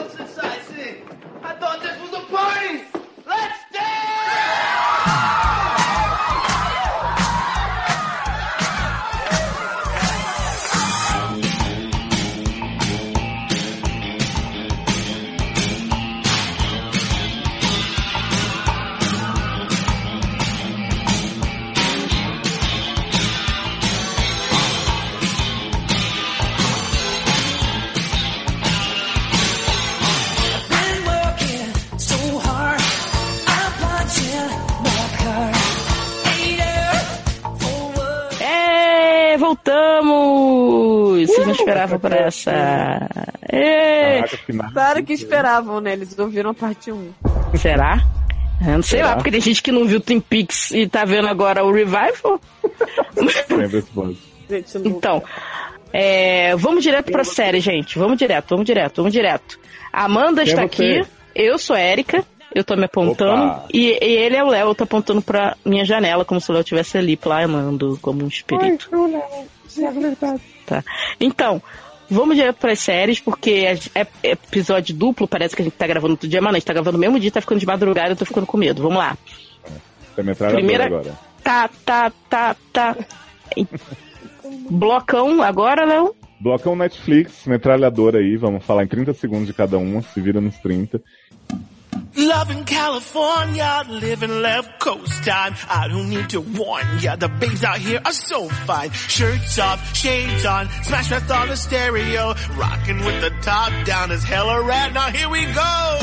what's this por essa. É, Caraca. Claro que esperavam, né? Eles ouviram a parte 1. será? Eu não sei Será? lá, porque tem gente que não viu Twin Peaks e tá vendo agora o Revival. Lembra esse não... Então, é, vamos direto pra série, gente. Vamos direto, vamos direto, vamos direto. A Amanda Quem está é aqui, eu sou a Erika, eu tô me apontando, e, e ele é o Léo, eu tô apontando pra minha janela, como se o Léo estivesse ali planando como um espírito. Tá. Então, vamos direto pras séries, porque é, é episódio duplo, parece que a gente tá gravando outro dia, mas não, a gente tá gravando no mesmo dia, tá ficando de madrugada, eu tô ficando com medo. Vamos lá. Metralhadora Primeira- agora. Tá, tá, tá, tá. Blocão agora, Léo? Blocão Netflix, metralhadora aí, vamos falar em 30 segundos de cada uma, se vira nos 30. Loving California, living left coast time. I don't need to warn ya, the babes out here are so fine. Shirts off, shades on, smash with on the stereo. Rocking with the top down is hella rad. Now here we go.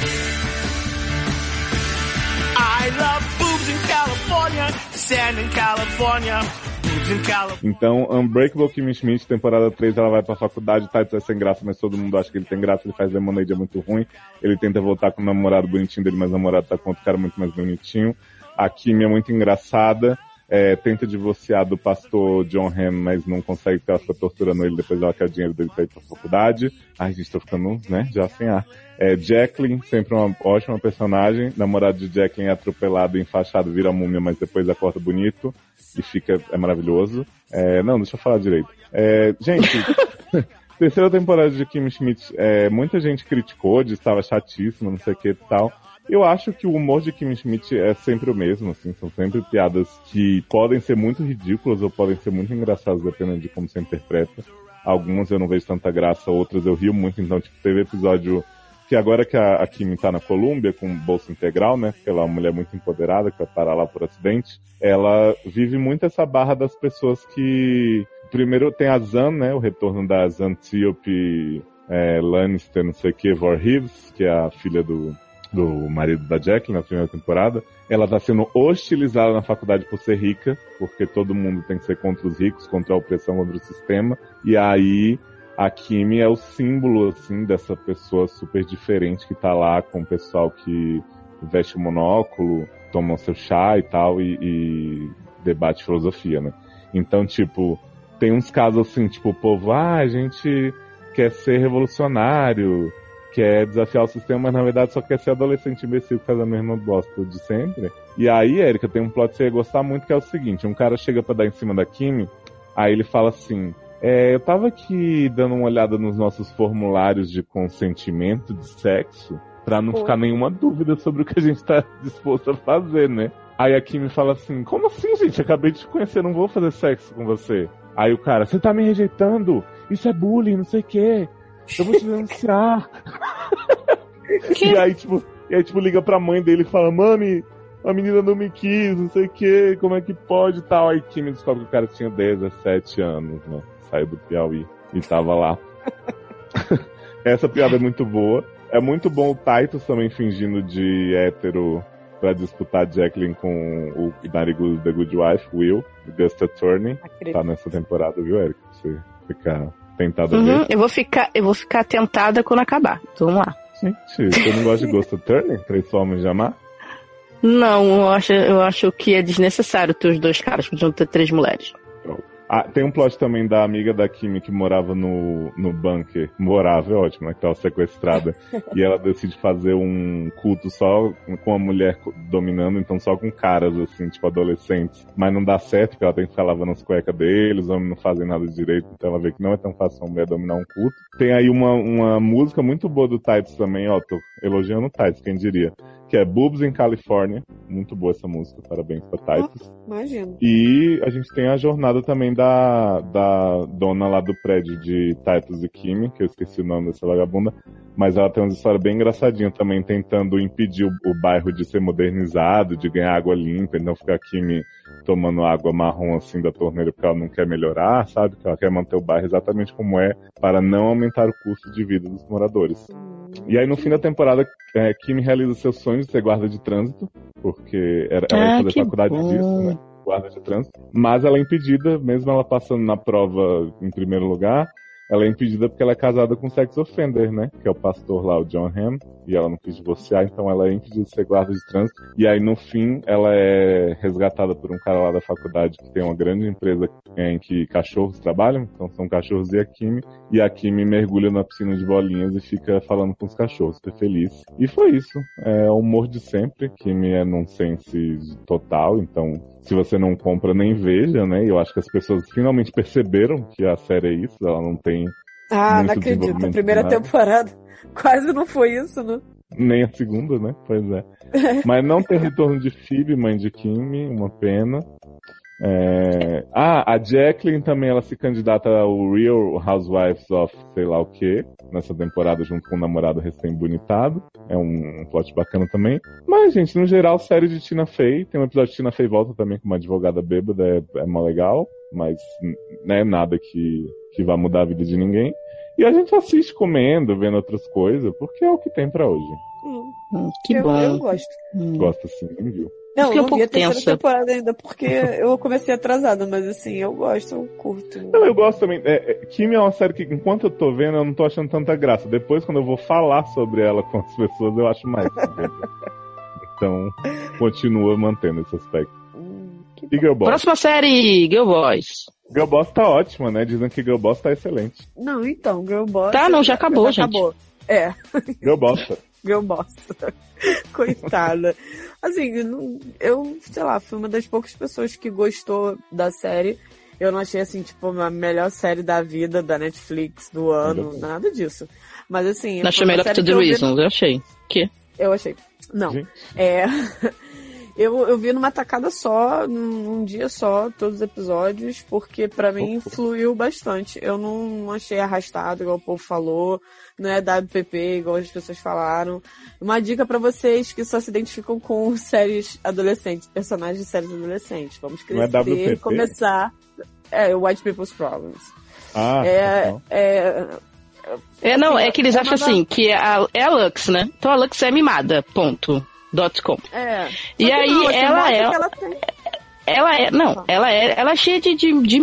I love boobs in California, sand in California. Então, Unbreakable Kimmy Schmidt, temporada 3, ela vai pra faculdade, Titus é sem graça, mas todo mundo acha que ele tem graça, ele faz Lemonade, é muito ruim. Ele tenta voltar com o namorado bonitinho dele, mas o namorado tá com outro cara muito mais bonitinho. A Kimmy é muito engraçada, é, tenta divorciar do pastor John Hamm, mas não consegue porque ela fica torturando ele, depois ela quer o dinheiro dele pra ir pra faculdade. Ai, gente, tô ficando, né, já sem ar. É, Jacqueline, sempre uma ótima personagem. Namorado de Jacqueline é atropelado enfaixado, vira múmia, mas depois acorda bonito e fica, é maravilhoso. É, não, deixa eu falar direito. É, gente, terceira temporada de Kim Schmidt, é, muita gente criticou, que estava chatíssima, não sei o que e tal. Eu acho que o humor de Kim Schmidt é sempre o mesmo, assim, são sempre piadas que podem ser muito ridículas ou podem ser muito engraçadas, dependendo de como você interpreta. Algumas eu não vejo tanta graça, outras eu rio muito, então, tipo, teve episódio que agora que a, a Kim tá na Colômbia com bolsa integral, né? Porque ela é uma mulher muito empoderada que vai parar lá por acidente. Ela vive muito essa barra das pessoas que. Primeiro tem a Zan, né? O retorno da Zantiope é, Lannister, não sei o que, Vorhives, que é a filha do, do marido da Jack na primeira temporada. Ela tá sendo hostilizada na faculdade por ser rica, porque todo mundo tem que ser contra os ricos, contra a opressão, contra o sistema. E aí a Kimi é o símbolo, assim, dessa pessoa super diferente que tá lá com o pessoal que veste monóculo, toma seu chá e tal, e, e debate filosofia, né? Então, tipo, tem uns casos assim, tipo, o povo, ah, a gente quer ser revolucionário, quer desafiar o sistema, mas na verdade só quer ser adolescente imbecil que faz a mesma bosta de sempre. E aí, Erika, tem um plot que você ia gostar muito, que é o seguinte, um cara chega pra dar em cima da Kimi, aí ele fala assim, é, eu tava aqui dando uma olhada nos nossos formulários de consentimento de sexo, pra não ficar nenhuma dúvida sobre o que a gente tá disposto a fazer, né? Aí a Kimi fala assim, como assim, gente? Acabei de te conhecer, não vou fazer sexo com você. Aí o cara, você tá me rejeitando? Isso é bullying, não sei o quê. Eu vou te denunciar. e aí, tipo, e aí, tipo, liga pra mãe dele e fala, mami, a menina não me quis, não sei o que, como é que pode e tal. Aí Kimi descobre que o cara tinha 17 anos, né? Saiu do Piauí e tava lá. Essa piada é muito boa. É muito bom o Titus também fingindo de hétero pra disputar Jacqueline com o narigudo The Good Wife, Will, Augusta Turney. Tá nessa temporada, viu, Eric? Você ficar tentado a Uhum, eu vou ficar, eu vou ficar tentada quando acabar. Então, Vamos lá. Gente, você não gosta de Augusta Turney? Três formas de amar? Não, eu acho, eu acho que é desnecessário ter os dois caras, podiam ter três mulheres. Ah, tem um plot também da amiga da Kimi que morava no, no bunker. Morava, é ótimo, né? Que tava sequestrada. e ela decide fazer um culto só com a mulher dominando, então só com caras, assim, tipo adolescentes. Mas não dá certo, porque ela tem que ficar lavando as cuecas deles, os homens não fazem nada direito, então ela vê que não é tão fácil uma mulher dominar um culto. Tem aí uma, uma música muito boa do Titus também, ó, tô elogiando o Titus, quem diria que é Boobs in California. Muito boa essa música, parabéns pra Titus. Oh, imagino. E a gente tem a jornada também da, da dona lá do prédio de Titus e Kimi, que eu esqueci o nome dessa vagabunda, mas ela tem uma história bem engraçadinha também, tentando impedir o, o bairro de ser modernizado, de ganhar água limpa, e não ficar Kimi tomando água marrom assim da torneira porque ela não quer melhorar, sabe? Que ela quer manter o bairro exatamente como é, para não aumentar o custo de vida dos moradores. E aí no fim da temporada, é, Kim realiza seu sonho de ser guarda de trânsito, porque era, ela ia Ah, fazer que faculdade bom. disso, né? Guarda de trânsito. Mas ela é impedida, mesmo ela passando na prova em primeiro lugar, ela é impedida porque ela é casada com um sex offender, né? Que é o pastor lá, o John Hamm, e ela não quis divorciar, então ela é impedida de ser guarda de trânsito. E aí, no fim, ela é resgatada por um cara lá da faculdade que tem uma grande empresa em que cachorros trabalham, então são cachorros e a Kimi, e a Kimi mergulha na piscina de bolinhas e fica falando com os cachorros, super feliz. E foi isso. É o humor de sempre. Kimi é nonsense total, então se você não compra, nem veja, né? E eu acho que as pessoas finalmente perceberam que a série é isso, ela não tem Ah, não acredito. A primeira temporada quase não foi isso, né? nem a segunda, né? Pois é. Mas não tem retorno de Phoebe, mãe de Kimi, uma pena. É, Ah, a Jacqueline também ela se candidata ao Real Housewives of sei lá o que nessa temporada junto com o namorado recém-bonitado. É um, um plot bacana também. Mas, gente, no geral, série de Tina Fey. Tem um episódio de Tina Fey volta também com uma advogada bêbada, é, é mó legal. Mas não é nada que, que vá mudar a vida de ninguém. E a gente assiste comendo, vendo outras coisas, porque é o que tem pra hoje. Hum, Hum, que eu, bom. eu gosto. Hum. Gosta assim, nem viu. Não, eu um não vi a terceira tensa. temporada ainda, porque eu comecei atrasada, mas assim, eu gosto, eu curto. Não, eu gosto também. É, é, Kimi é uma série que, enquanto eu tô vendo, eu não tô achando tanta graça. Depois, quando eu vou falar sobre ela com as pessoas, eu acho mais. então, continua mantendo esse aspecto. Girl Boss? Próxima série, Girl Boys. Girl Boss tá ótima, né? Dizem que Girl Boss tá excelente. Não, então, Girl Boss. Tá, não, já acabou, gente. Acabou. É, Girl Boss. Girl Boss. Coitada. Assim, eu não- eu, sei lá, fui uma das poucas pessoas que gostou da série. Eu não achei, assim, tipo, a melhor série da vida, da Netflix, do ano, nada disso. Mas assim. Não achei melhor que vi- Reasons, eu achei. Que? Eu achei. Não. Gente. É. Eu, eu vi numa tacada só, num, num dia só, todos os episódios, porque pra mim fluiu bastante. Eu não, não achei arrastado, igual o povo falou, não é WPP, igual as pessoas falaram. Uma dica pra vocês que só se identificam com séries adolescentes, personagens de séries adolescentes. Vamos é crescer, WPP? começar. É, White People's Problems. Ah, É, então. é, É, não, é que eles é acham assim, que a, é a Lux, né? Então a Lux é mimada, ponto. Dot com. é. E aí, não, assim, ela é- ela tem- Ela é, não, ela é, ela é cheia de, de, de,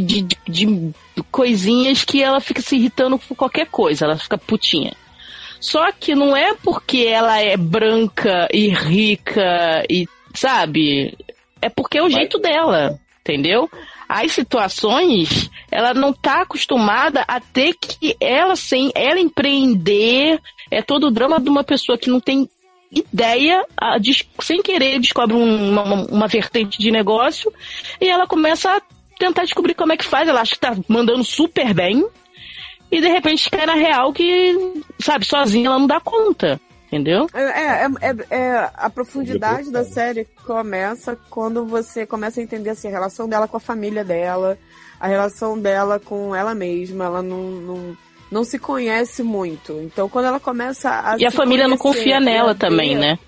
de, de, de coisinhas que ela fica se irritando por qualquer coisa, ela fica putinha. Só que não é porque ela é branca e rica e, sabe? É porque é o jeito dela, entendeu? As situações, ela não tá acostumada a ter que ela sem ela empreender, é todo o drama de uma pessoa que não tem ideia, a sem querer descobre um- uma, uma- vertente de negócio e ela começa a tentar descobrir como é que faz. Ela acha que tá mandando super bem e de repente cai na real que, sabe, sozinha ela não dá conta. Entendeu? É, é, é- é- a profundidade da série começa quando você começa a entender assim, a relação dela com a família dela, a relação dela com ela mesma. Ela não, não, não se conhece muito. Então, quando ela começa a. E a família não confia nela também, né?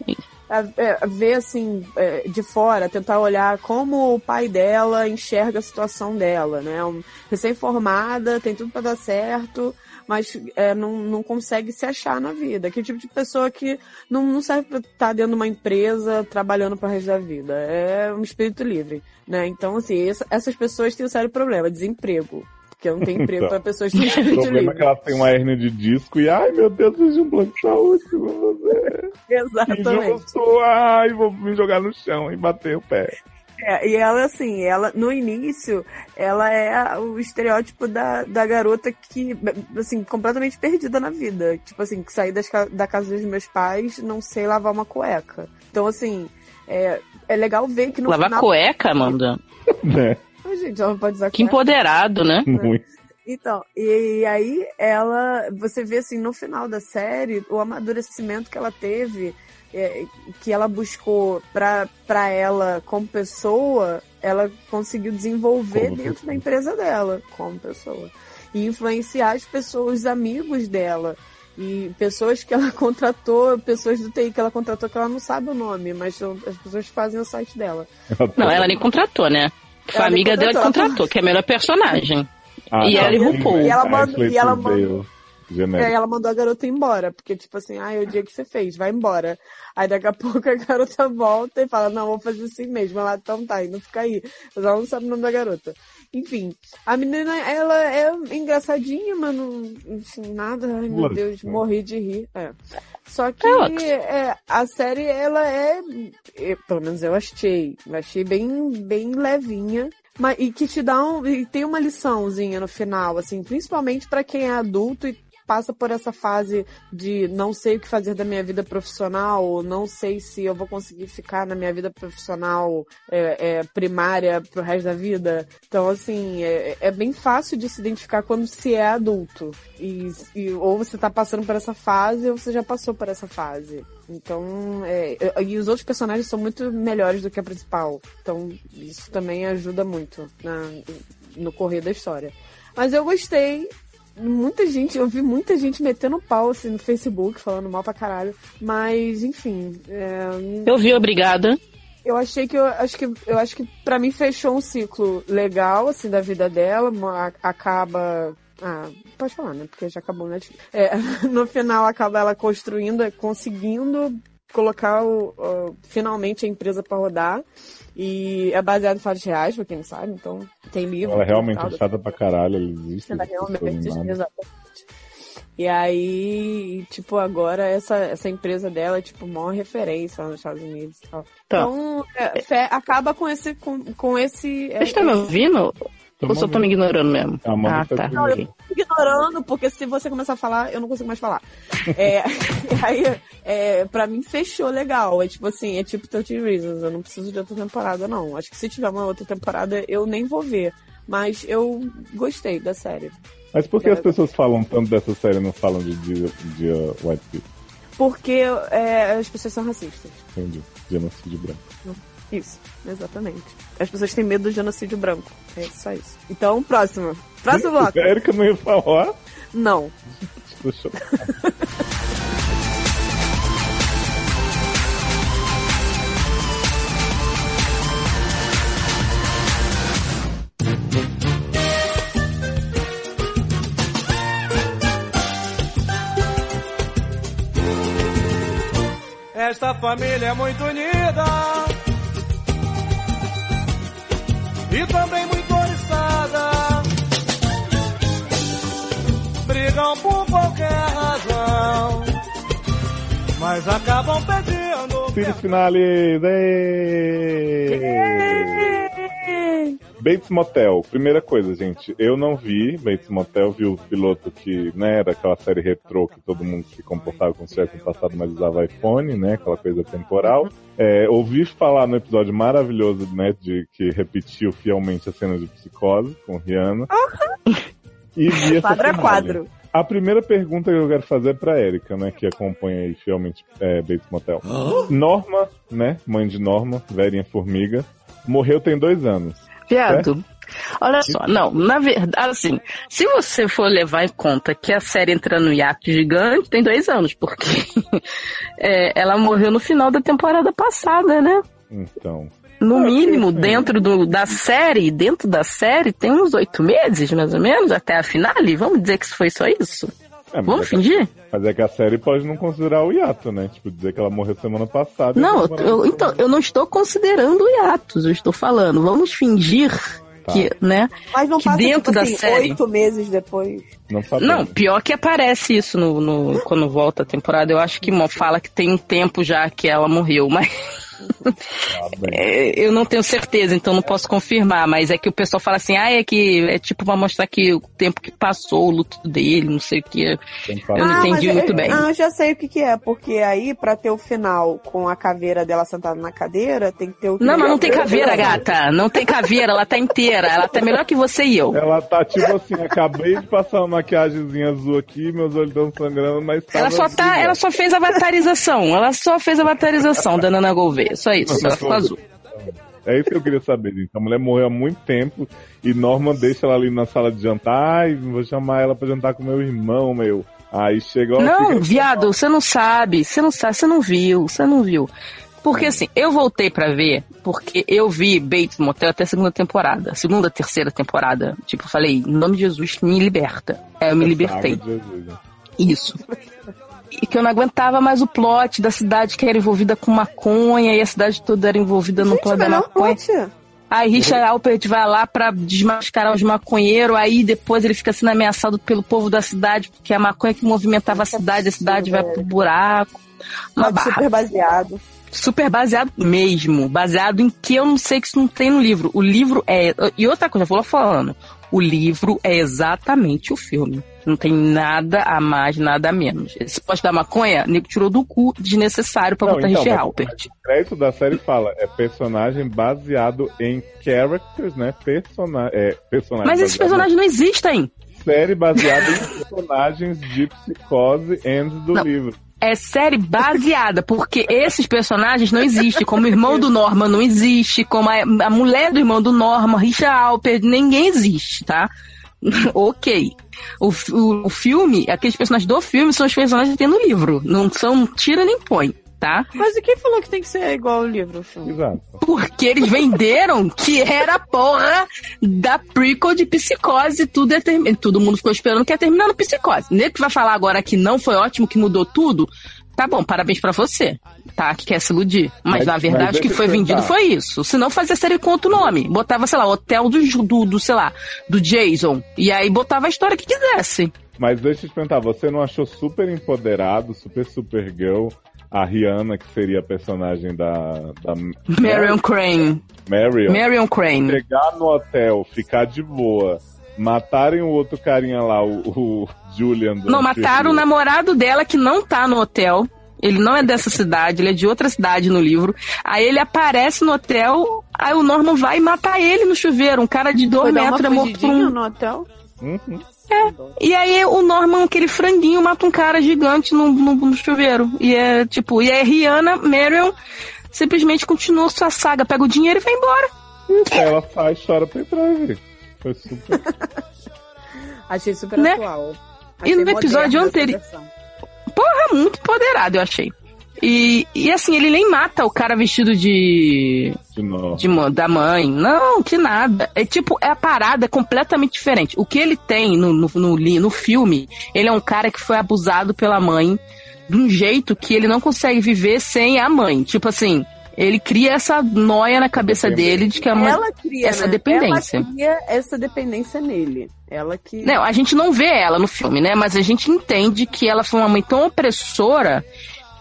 a, é, ver assim é, de fora, tentar olhar como o pai dela enxerga a situação dela, né? Um, Recém-formada, tem tudo pra dar certo, mas é, não, não consegue se achar na vida. Que tipo de pessoa que não, não serve pra estar dentro de uma empresa trabalhando pro resto da vida. É um espírito livre, né? Então, assim, essa- essas pessoas têm um sério problema, desemprego. Porque não tem emprego Então. pra pessoas que têm O problema é que ela tem uma hernia de disco e, ai meu Deus, de um plano de saúde pra você. Exatamente. ai, vou me jogar no chão e bater o pé. É, e ela, assim, ela, no início, ela é o estereótipo da, da garota que, assim, completamente perdida na vida. Tipo assim, que saí das, da casa dos meus pais, não sei lavar uma cueca. Então, assim, é, é legal ver que no Lavar final... cueca, Amanda? Né? Ai, gente, ela pode usar Que cueca. empoderado, né? Muito. Então, e aí ela, você vê assim, no final da série, o amadurecimento que ela teve, é, que ela buscou pra, pra ela como pessoa, ela conseguiu desenvolver Como dentro pessoa. da empresa dela, como pessoa. E influenciar as pessoas, os amigos dela. E pessoas que ela contratou, pessoas do TI que ela contratou que ela não sabe o nome, mas são as pessoas que fazem o site dela. Não, ela nem contratou, né? Foi a amiga dela que contratou. que é a melhor personagem. Ah, E tá. ela e RuPaul. E ela e ela Tisdale, manda- E ela mandou a garota embora, porque tipo assim, ah, é o dia que você fez, vai embora. Aí daqui a pouco a garota volta e fala, não, vou fazer assim mesmo. Ela, então tá, e não fica aí. Mas ela não sabe o nome da garota. Enfim, a menina, ela é engraçadinha, mas não, enfim, nada, ai meu Deus, morri de rir. É. Só que É é, a série, ela é, é, pelo menos eu achei, eu achei bem, bem levinha. Mas, e que te dá um, e tem uma liçãozinha no final, assim, principalmente pra quem é adulto e passa por essa fase de não sei o que fazer da minha vida profissional, não sei se eu vou conseguir ficar na minha vida profissional é, é, primária pro resto da vida. Então, assim, é, é bem fácil de se identificar quando se é adulto. E, e- ou você tá passando por essa fase, ou você já passou por essa fase. Então, é, e os outros personagens são muito melhores do que a principal. Então, isso também ajuda muito na, no correr da história. Mas eu gostei. Muita gente, eu vi muita gente metendo pau assim, no Facebook, falando mal pra caralho. Mas, enfim, é, Eu vi, obrigada. eu achei que eu acho que eu acho que para mim fechou um ciclo legal assim da vida dela, uma- acaba ah, pode falar, né? Porque já acabou, né? É, no final acaba ela construindo, conseguindo colocar o, o- finalmente a empresa para rodar. E é baseado em fatos reais, pra quem não sabe, então tem livro. Ela é realmente tal, é chata pra caralho, ela existe. ela realmente, animadas. exatamente. E aí, tipo, agora essa, essa empresa dela é, tipo, maior referência lá nos Estados Unidos e tal. Tá. Então, é, acaba com esse, com, com esse... Vocês estão me ouvindo? Ou só estão me ignorando mesmo? A Amanda Ah, tá tá. comigo. ok. ignorando, porque se você começar a falar, eu não consigo mais falar. É, aí, é, pra mim, fechou legal. É tipo assim, é tipo 30 Reasons. Eu não preciso de outra temporada, não. Acho que se tiver uma outra temporada, eu nem vou ver. Mas eu gostei da série. Mas por que as pessoas falam tanto dessa série e não falam de, de, de uh, White People? Porque é, as pessoas são racistas. Entendi. Genocídio branco. Isso, exatamente. As pessoas têm medo do genocídio branco. É só isso. Então, próximo. Próximo bloco. A Erika não ia falar? Não. Eu- Esta família é muito unida e também muito oriçada. Brigam por qualquer razão, mas acabam pedindo. Series finale! Êêêê! Bates Motel. Primeira coisa, gente. Eu não vi Bates Motel, vi o piloto que, né, era aquela série retrô que todo mundo se comportava como se tivesse no passado, mas usava iPhone, né, aquela coisa temporal. É, ouvi falar no episódio maravilhoso, né, de que repetiu fielmente a cena de psicose com Rihanna. E vi essa Quadro a quadro. A primeira pergunta que eu quero fazer é pra Erika, né, que acompanha aí fielmente é, Bates Motel. Norma, né, mãe de Norma, velhinha formiga, morreu tem dois anos. Viado. Olha só, não, na verdade, assim, se você for levar em conta que a série entra no hiato gigante, tem dois anos, porque é, ela morreu no final da temporada passada, né? Então, No Ah, mínimo, dentro do, da série, dentro da série, tem uns oito meses, mais ou menos, até a finale. Vamos dizer que foi só isso? É, Vamos é que, fingir? mas é que a série pode não considerar o hiato, né? Tipo, dizer que ela morreu semana passada. Não, a eu, temporada eu- então, eu não estou considerando hiatos, eu estou falando, vamos fingir Tá. que, né? Mas não Que passa, dentro tipo da assim, série- oito meses depois. Não. Não, pior que aparece isso no, no- quando volta a temporada. Eu acho que fala que tem um tempo já que ela morreu, mas É, eu não tenho certeza, então não posso confirmar, mas é que o pessoal fala assim, ah, é que é tipo pra mostrar que o tempo que passou, o luto dele, não sei o que. Eu não Ah, entendi muito eu, bem. Ah, já sei o que, que é, porque aí, pra ter o final com a caveira dela sentada na cadeira, tem que ter o Não, mas não tem caveira, gata. Não tem caveira, ela tá inteira. Ela tá melhor que você e eu. Ela tá tipo assim, acabei de passar uma maquiagemzinha azul aqui, meus olhos estão sangrando, mas Ela só tá, ela só fez a avatarização. Ela só fez a avatarização da Nana Gouveia. Só isso. Ficou azul. É isso que eu queria saber, gente. A mulher morreu há muito tempo e Norman deixa ela ali na sala de jantar. Ai, vou chamar ela pra jantar com meu irmão, meu. Aí chega ó, Não, viado, você não sabe. Você não sabe, você não viu, você não viu. Porque assim, eu voltei pra ver, porque eu vi Bates Motel até a segunda temporada. Segunda, terceira temporada. Tipo, eu falei, em nome de Jesus, me liberta. É, eu me libertei. De Jesus, né? Isso. E que eu não aguentava mais o plot da cidade que era envolvida com maconha e a cidade toda era envolvida no Gente, plot da maconha. plot. Aí Richard Alpert vai lá pra desmascarar os maconheiros, aí depois ele fica sendo ameaçado pelo povo da cidade, porque a maconha que movimentava a cidade, a cidade vai pro buraco. Uma Plot barra. super baseado. Super baseado mesmo. Baseado em que eu não sei que isso não tem no livro. O livro é. E outra coisa, eu vou falando. O livro é exatamente o filme. Não tem nada a mais, nada a menos. Esse poste da maconha, nego tirou do cu desnecessário pra Não, botar então, Richard mas- Alpert. O crédito da série fala, é personagem baseado em characters, né? Persona é, personagem Mas esses personagens não existem. Série baseada em personagens de psicose and do Não. livro. É série baseada, porque esses personagens não existem. Como o irmão do Norman não existe, como a, a mulher do irmão do Norman, Richard Alpert, ninguém existe, tá? ok. O, o, o filme, aqueles personagens do filme são os personagens que tem no livro. Não são tira nem põe, tá? Mas e quem falou que tem que ser igual ao livro, o filme? Exato. Porque eles venderam que era a porra da prequel de psicose. Tudo, é termi- todo mundo ficou esperando que ia terminar no psicose. Nego que vai falar agora que não foi ótimo, que mudou tudo. Tá bom, parabéns pra você, tá? Que quer se iludir. Mas, Mas- na verdade o que foi vendido foi isso. Se não fazia série com outro nome. Botava, sei lá, hotel do, do, do, sei lá, do Jason. E aí botava a história que quisesse. Mas deixa eu te perguntar, você não achou super empoderado, super Supergirl, a Rihanna, que seria a personagem da. da Marion Crane. Marion. Marion Crane. Chegar no hotel, ficar de boa, matarem o outro carinha lá, o, o Julian. do Não, mataram o namorado dela que não tá no hotel. Ele não é dessa cidade, ele é de outra cidade no livro. Aí ele aparece no hotel, aí o Norman vai e mata ele no chuveiro. Um cara de dois metros é morto por um. no hotel? Uhum. E aí o Norman, aquele franguinho, mata um cara gigante no, no, no chuveiro. E é tipo, e aí Rihanna, Marion, simplesmente continua sua saga, pega o dinheiro e vai embora. Aí ela e chora pra gente. Foi super. Achei super Né? atual. E Achei no episódio moderna essa anteri- versão. Porra, muito empoderado, eu achei. E, e assim, ele nem mata o cara vestido de. De de da mãe. Não, que nada. É tipo, é a parada completamente diferente. O que ele tem no, no, no, li- no filme, ele é um cara que foi abusado pela mãe de um jeito que ele não consegue viver sem a mãe. Tipo assim, ele cria essa noia na cabeça dele de que a mãe. Ela cria essa né? dependência. Ela cria essa dependência nele. Ela que. Não, a gente não vê ela no filme, né? Mas a gente entende que ela foi uma mãe tão opressora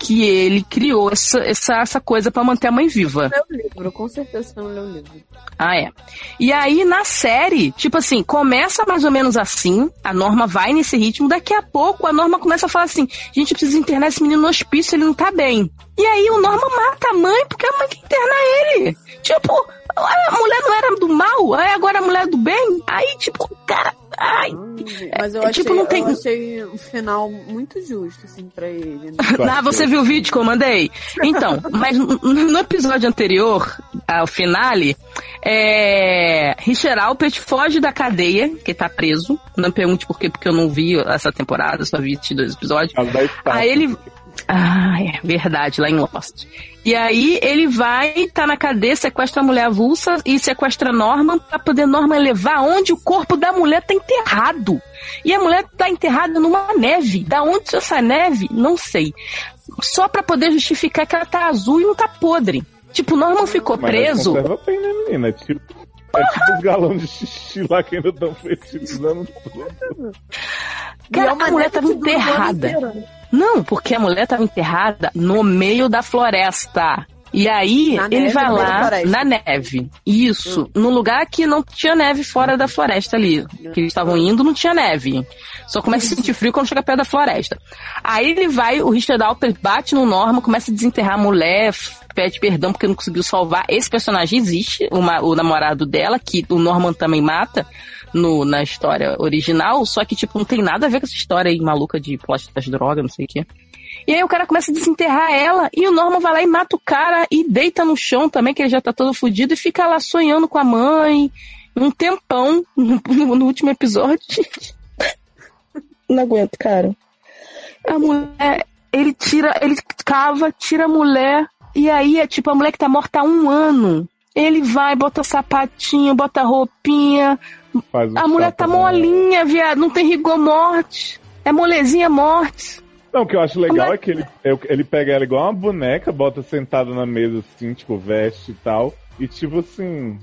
que ele criou essa, essa, essa coisa pra manter a mãe viva. Leu o livro, com certeza não leu o livro. Ah, é. E aí, na série, tipo assim, começa mais ou menos assim, a Norma vai nesse ritmo, daqui a pouco a Norma começa a falar assim, gente, precisa internar esse menino no hospício, ele não tá bem. E aí o Norma mata a mãe, porque a mãe quer internar ele. Tipo, a mulher não era do mal, aí agora a mulher é do bem. Aí, tipo, cara, ai... Mas eu É, achei, tipo, não tem- eu achei um final muito justo, assim, pra ele. Né? Ah, você viu o vídeo que eu mandei? Então, mas no episódio anterior, ao finale, é... Richard Alpert foge da cadeia, que tá preso. Não me pergunte por quê, porque eu não vi essa temporada, só vi dois episódios. Aí ele. Ah, é verdade, lá em Lost. E aí ele vai, tá na cadeia, sequestra a mulher avulsa e sequestra Norman pra poder Norman levar onde o corpo da mulher tá enterrado. E a mulher tá enterrada numa neve. Da onde essa neve? Não sei. Só pra poder justificar que ela tá azul e não tá podre. Tipo, Norman ficou Mas preso. Conserva bem, né, menina? É tipo, é tipo os galões de xixi lá que ainda estão fertilizando tudo. Cara, uma a mulher neve tava enterrada. Não, porque a mulher tava enterrada no meio da floresta. E aí, Na ele neve, vai lá na neve. Isso, num lugar que não tinha neve fora da floresta ali. Que eles estavam indo, não tinha neve. Só começa a sentir frio quando chega perto da floresta. Aí ele vai, o Richard Alper bate no Norman, começa a desenterrar a mulher, pede perdão porque não conseguiu salvar. Esse personagem existe, o, ma- o namorado dela, que o Norman também mata no, na história original, só que, tipo, não tem nada a ver com essa história aí maluca de plot das drogas, não sei o quê. E aí o cara começa a desenterrar ela e o Norman vai lá e mata o cara e deita no chão também, que ele já tá todo fudido, e fica lá sonhando com a mãe um tempão no, no- no último episódio. Não aguento, cara. A mulher, ele tira, ele cava, tira a mulher, e aí é tipo a mulher que tá morta há um ano. Ele vai, bota sapatinho, bota roupinha. Faz um A mulher tá na- molinha, viado, não tem rigor morte. É molezinha morte. Não, o que eu acho legal Como é- é que ele, eu- ele pega ela igual uma boneca, bota sentada na mesa assim, tipo, veste e tal. E tipo assim,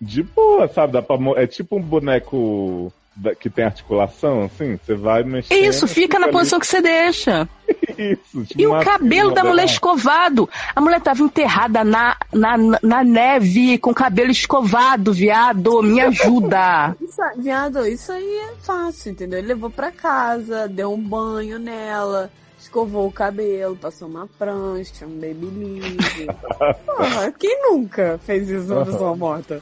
de boa, sabe? Dá pra, é tipo um boneco que tem articulação, assim. Você vai mexendo. Isso, fica na ali. posição que você deixa. Isso, E o cabelo da mulher escovado. A mulher tava enterrada na, na, na neve, com o cabelo escovado, viado. Me ajuda. Isso, viado, isso aí é fácil, entendeu? Ele levou pra casa, deu um banho nela, escovou o cabelo, passou uma prancha, um babyliss. Porra, quem nunca fez isso na pessoa morta?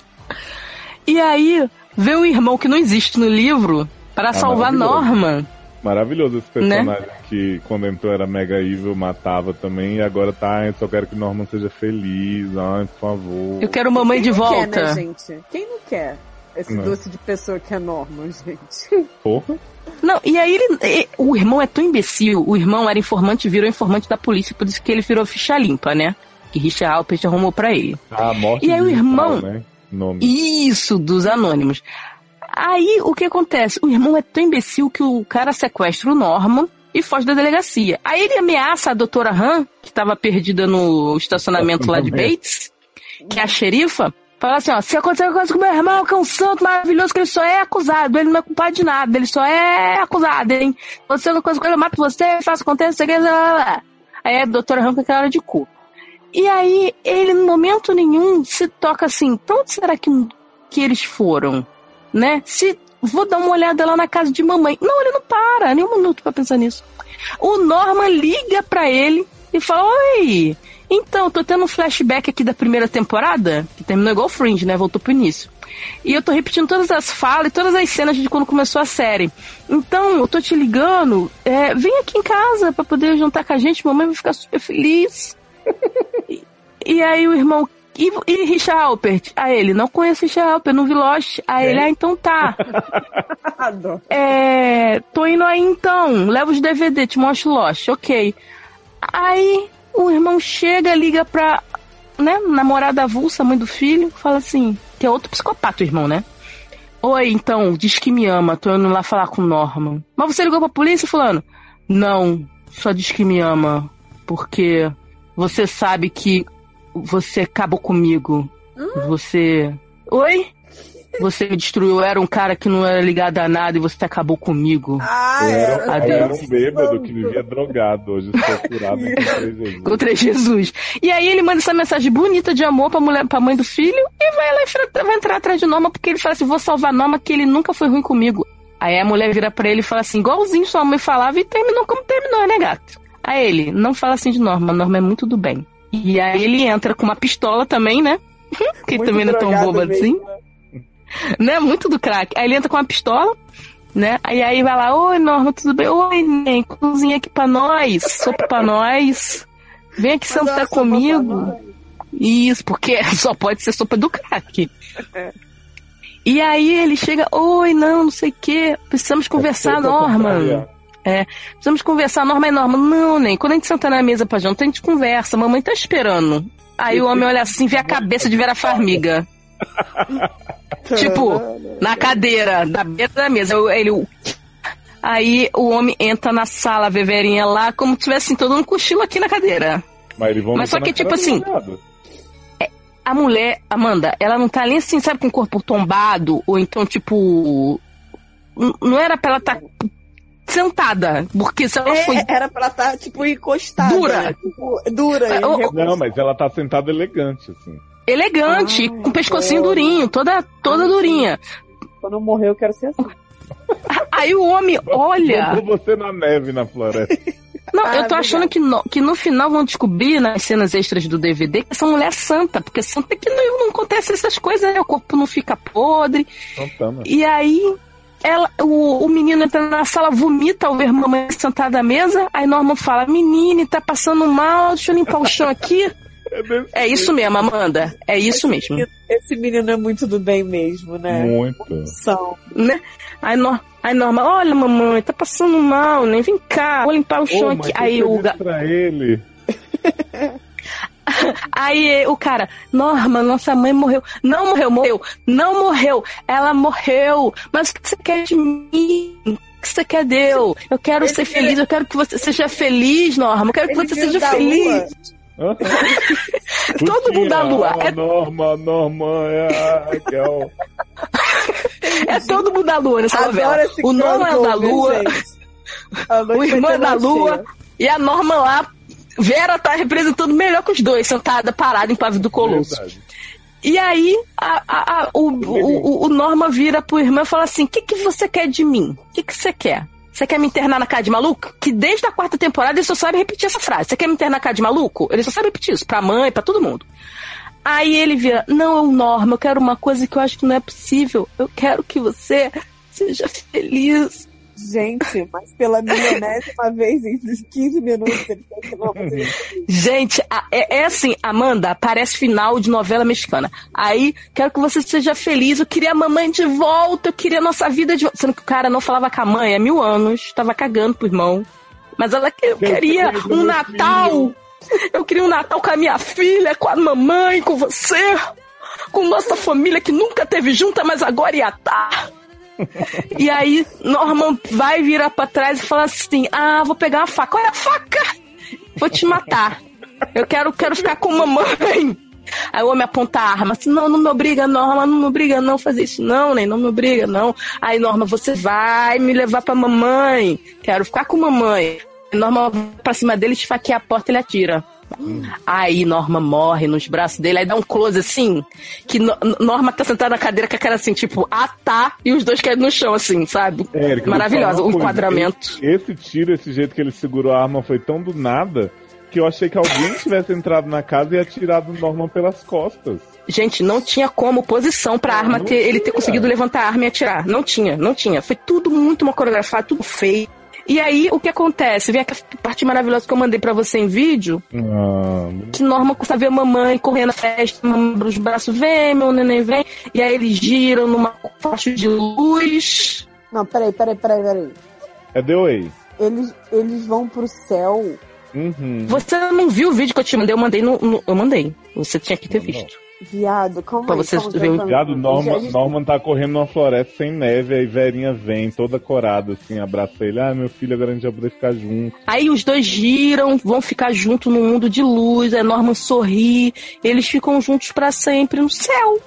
E aí, vê um irmão que não existe no livro para salvar maravilhoso. Norman. Maravilhoso esse Né? personagem que quando entrou era mega evil, matava também, e agora tá, eu só quero que Norman seja feliz, ai, por favor. Eu quero mamãe de Quem não volta. Quer, né, gente? Quem não quer esse Não. doce de pessoa que é normal, gente? Porra. Não, e aí ele, e- o irmão é tão imbecil. O irmão era informante virou informante da polícia, por isso que ele virou ficha limpa, né? Que Richard Alpert arrumou pra ele. A morte E aí o irmão- Né? Nome. Isso, dos anônimos. Aí o que acontece? O irmão é tão imbecil que o cara sequestra o Norman e foge da delegacia. Aí ele ameaça a doutora Han, que estava perdida no estacionamento lá de Bates, que é a xerifa, fala assim, ó, se acontecer alguma coisa com meu irmão, que é um santo maravilhoso, que ele só é acusado, ele não é culpado de nada, ele só é acusado, hein? Você não coisa com ele, eu mato você, faço acontecer, sei o que, lá, lá, lá. Aí a doutora Han com aquela hora de cu. E aí, ele, em momento nenhum, se toca assim, pra onde será que, que eles foram? Né? Se. Vou dar uma olhada lá na casa de mamãe. Não, ele não para, nem um minuto pra pensar nisso. O Norman liga pra ele e fala: Oi, então, tô tendo um flashback aqui da primeira temporada, que terminou igual Fringe, né? Voltou pro início. E eu tô repetindo todas as falas e todas as cenas de quando começou a série. Então, eu tô te ligando, é, vem aqui em casa pra poder jantar com a gente, mamãe vai ficar super feliz. e, e aí o irmão, e, e Richard Alpert? A ele, não conheço Richard Alpert, não vi Lost. A ele, ah, então tá. É, tô indo aí então, leva os DVD, te mostro Lost, ok. Aí o irmão chega, liga pra, né, namorada avulsa, mãe do filho, fala assim, que é outro psicopata o irmão, né? Oi, então, diz que me ama, tô indo lá falar com o Norman. Mas você ligou pra polícia, fulano? Não, só diz que me ama, porque você sabe que você acabou comigo. Você... Oi? Você me destruiu, eu era um cara que não era ligado a nada e você acabou comigo. Ah, Eu era, eu era um bêbado que vivia drogado. Hoje estou curado em Jesus. Contra Jesus. E aí ele manda essa mensagem bonita de amor pra mulher, pra mãe do filho e vai lá e vai entrar atrás de Norma porque ele fala assim: vou salvar Norma que ele nunca foi ruim comigo. Aí a mulher vira pra ele e fala assim, igualzinho sua mãe falava e terminou como terminou, né, gato? Aí ele, não fala assim de Norma, Norma é muito do bem. E aí ele entra com uma pistola também, né? que Muito também não é tão boba mesmo, assim. Né? Muito do crack. Aí ele entra com uma pistola, né? Aí aí vai lá, oi Norma, tudo bem? Oi, nem, cozinha aqui pra nós, sopa pra nós. Vem aqui Mas sentar comigo. Isso, porque só pode ser sopa do crack. E aí ele chega, oi, não, não sei o quê, precisamos conversar, Sopa Norman. Com Precisamos conversar, Norma e Norma. Não, nem. Quando a gente senta na mesa pra jantar, a gente conversa. Mamãe tá esperando. Aí o homem olha assim, vê a cabeça de Vera Farmiga. tipo, na cadeira, da beira da mesa. Eu- Ele, aí o homem entra na sala, vê Verinha lá, como se tivesse assim, todo um cochilo aqui na cadeira. Mas Mas só que, tipo assim, drogado. A mulher, Amanda, ela não tá nem assim, sabe, com o corpo tombado, ou então, tipo. Não era pra ela tá sentada. Porque se ela É, foi era pra estar, tipo, encostada. Dura. né? Tipo, dura. Não, mas ela tá sentada elegante, assim. elegante, Ah, com o pescocinho durinho, toda, toda durinha. Quando eu morrer, eu quero ser assim. Aí o homem olha. Mandou você na neve na floresta. Não, Ah, eu tô achando que no, que no final vão descobrir nas cenas extras do DVD que essa mulher é santa, porque santa é que não, não acontece essas coisas, né? O corpo não fica podre. Tama. E aí ela, o, o menino entra na sala, vomita ao ver a mamãe sentada à mesa. Aí Norman fala: Menine, tá passando mal, deixa eu limpar o chão aqui. É, É isso mesmo, Amanda. É isso mesmo. Esse menino é muito do bem mesmo, né? Muito. São. Né? Aí, Nor, aí Norma, olha, mamãe, tá passando mal, né? Vem cá, vou limpar o chão Ô, aqui. mas Aí o, pra ele. Aí o cara, Norma, nossa mãe morreu. Não morreu, morreu. Não morreu. Ela morreu. Mas o que você quer de mim? O que você quer de eu? Eu quero Ele ser vira- feliz, eu quero que você seja feliz, Norma. Eu quero que Ele você seja feliz. Todo mundo da lua. É- Norma, Norma, é a Raquel. É todo mundo da lua nessa Adoro novela. esse O Norma é da lua, gente. O irmão é da lua e a Norma lá. Vera tá representando melhor que os dois, sentada, parada em pavio do Colosso. Verdade. E aí, a- a- a- o, o, o Norma vira pro irmão e fala assim: O que, que você quer de mim? O que, que você quer? Você quer me internar na casa de maluco? Que desde a quarta temporada ele só sabe repetir essa frase. Você quer me internar na casa de maluco? Ele só sabe repetir isso, pra mãe, pra todo mundo. Aí ele vira: Não, Norma, eu quero uma coisa que eu acho que não é possível. Eu quero que você seja feliz. Gente, mas pela milionésima vez em 15 minutos ele tem que fazer. Gente, é, é assim, Amanda, parece final de novela mexicana. Aí, quero que você seja feliz. Eu queria a mamãe de volta, eu queria a nossa vida de volta. Sendo que o cara não falava com a mãe há mil anos, tava cagando pro irmão. Mas ela que- eu queria um Natal. Eu queria um Natal com a minha filha, com a mamãe, com você. Com nossa família que nunca teve junta, mas agora ia estar. E aí, Norman vai virar pra trás e fala assim: Ah, vou pegar uma faca. Olha a faca! Vou te matar. Eu quero, quero ficar com mamãe. Aí o homem aponta a arma assim: Não, não me obriga, Norma, não me obriga não fazer isso, não, nem não me obriga, não. Aí, Norma, você vai me levar pra mamãe. Quero ficar com mamãe. Norma pra cima dele, esfaqueia a porta e ele atira. Aí Norma morre nos braços dele, aí dá um close assim, que No- Norma tá sentada na cadeira com a cara assim, tipo, ah tá, e os dois caem no chão assim, sabe? É, falar o enquadramento. Esse, esse tiro, esse jeito que ele segurou a arma foi tão do nada que eu achei que alguém tivesse entrado na casa e atirado o Norman pelas costas. Gente, não tinha como posição pra arma não ter, ele ter conseguido levantar a arma e atirar. Não tinha, não tinha. Foi tudo muito mal coreografado, tudo feio. E aí, o que acontece? Vem aquela parte maravilhosa que eu mandei pra você em vídeo, Ah, que Norma custa ver a mamãe correndo na festa, mamãe os braços, vem, meu neném vem, e aí eles giram numa faixa de luz. Não, peraí, peraí, peraí, peraí. é The Way. Eles, eles vão pro céu. Uhum. Você não viu o vídeo que eu te mandei? Eu mandei no. no- eu mandei. Você tinha que ter visto. Viado, calma Pra aí. você calma, ver Viado, calma. Norman, Já- já- Norman tá correndo numa floresta sem neve, aí Verinha vem, toda corada, assim, abraça ele. Ah, meu filho, agora a gente vai poder ficar junto. Aí os dois giram, vão ficar juntos no mundo de luz, a Norman sorri, eles ficam juntos pra sempre no céu.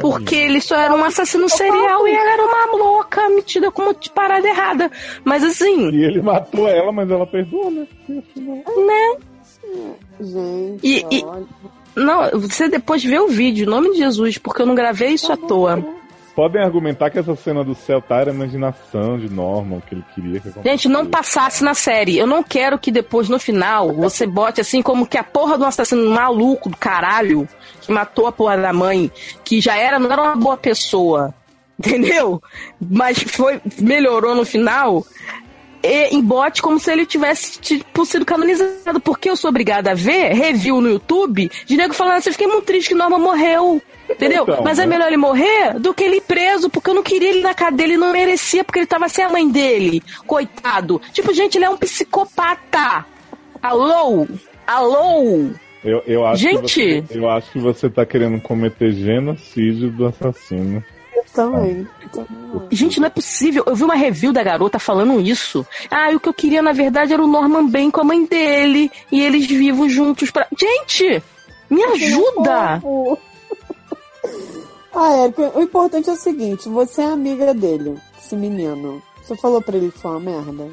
Porque ele só era um assassino serial e ela era uma louca metida como de parada errada. Mas assim, E ele matou ela, mas ela perdoou, né? né? Gente, E- e-. Não, você depois vê o vídeo, em nome de Jesus, porque eu não gravei isso à toa. Podem argumentar que essa cena do céu tá era imaginação de Norman, o que ele queria que acontecesse. Gente, não passasse na série. Eu não quero que depois, no final, você bote assim como que a porra um assassino maluco do caralho, que matou a porra da mãe, que já era, não era uma boa pessoa, entendeu? Mas foi, melhorou no final. E embote como se ele tivesse tipo, sido canonizado. Porque eu sou obrigada a ver review no YouTube de nego falando assim: fiquei muito triste que Norma morreu. Entendeu? Então, Mas é né? melhor ele morrer do que ele ir preso, porque eu não queria ele na cadeia, ele não merecia, porque ele tava sem a mãe dele. Coitado. Tipo, gente, ele é um psicopata. Alô? Alô? Eu, eu acho Gente! Que você, eu acho que você tá querendo cometer genocídio do assassino. Também. Gente, não é possível. Eu vi uma review da garota falando isso. Ah, o que eu queria, na verdade, era o Norman bem com a mãe dele. E eles vivos juntos pra. Gente! Me ajuda! Fofo. Ah, Érica, o importante é o seguinte, você é amiga dele, esse menino. Você falou pra ele que foi uma merda?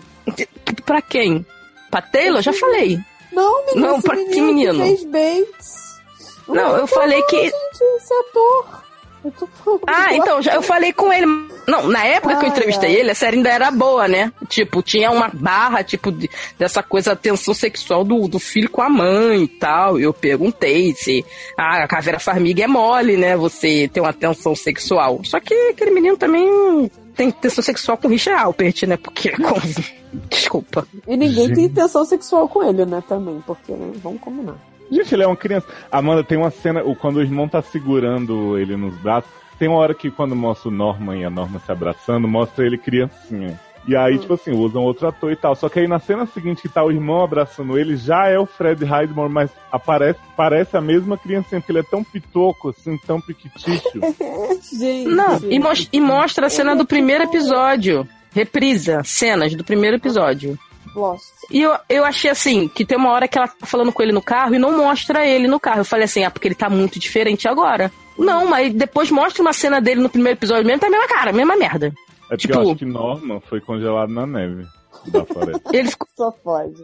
Pra quem? Pra Taylor? Já falei. Não, menino, Não, pra que menino menino? fez Bates. Não, eu falei que. Gente, esse ator. Eu tô falando Ah, então, já, eu falei com ele. Não, na época que eu Ai, entrevistei ai. ele, a série ainda era boa, né? Tipo, tinha uma barra, tipo, de- dessa coisa, tensão sexual do, do filho com a mãe e tal. Eu perguntei se ah, a caveira farmiga é mole, né? Você ter uma tensão sexual. Só que aquele menino também tem tensão sexual com o Richard Alpert, né? Porque, com... desculpa. E ninguém tem intenção sexual com ele, né? Também, porque, né? Vamos combinar. Gente, ele é uma criança. Amanda, tem uma cena, o- quando o irmão tá segurando ele nos braços, tem uma hora que quando mostra o Norman e a Norma se abraçando, mostra ele criancinha. E aí, tipo assim, usam outro ator e tal. Só que aí na cena seguinte que tá o irmão abraçando ele, já é o Fred Heidmore, mas aparece, parece a mesma criancinha, porque ele é tão pitoco, assim, tão piquiticho. Gente. Não, e, mos- e mostra a cena do primeiro episódio. Reprisa cenas do primeiro episódio. Lost. E eu, eu achei assim, que tem uma hora que ela tá falando com ele no carro e não mostra ele no carro. Eu falei assim, ah, porque ele tá muito diferente agora. Não, mas depois mostra uma cena dele no primeiro episódio mesmo, tá a mesma cara, a mesma merda. É porque Tipo- eu acho que Norman foi congelado na neve da floresta. Ele, ficou- Só pode.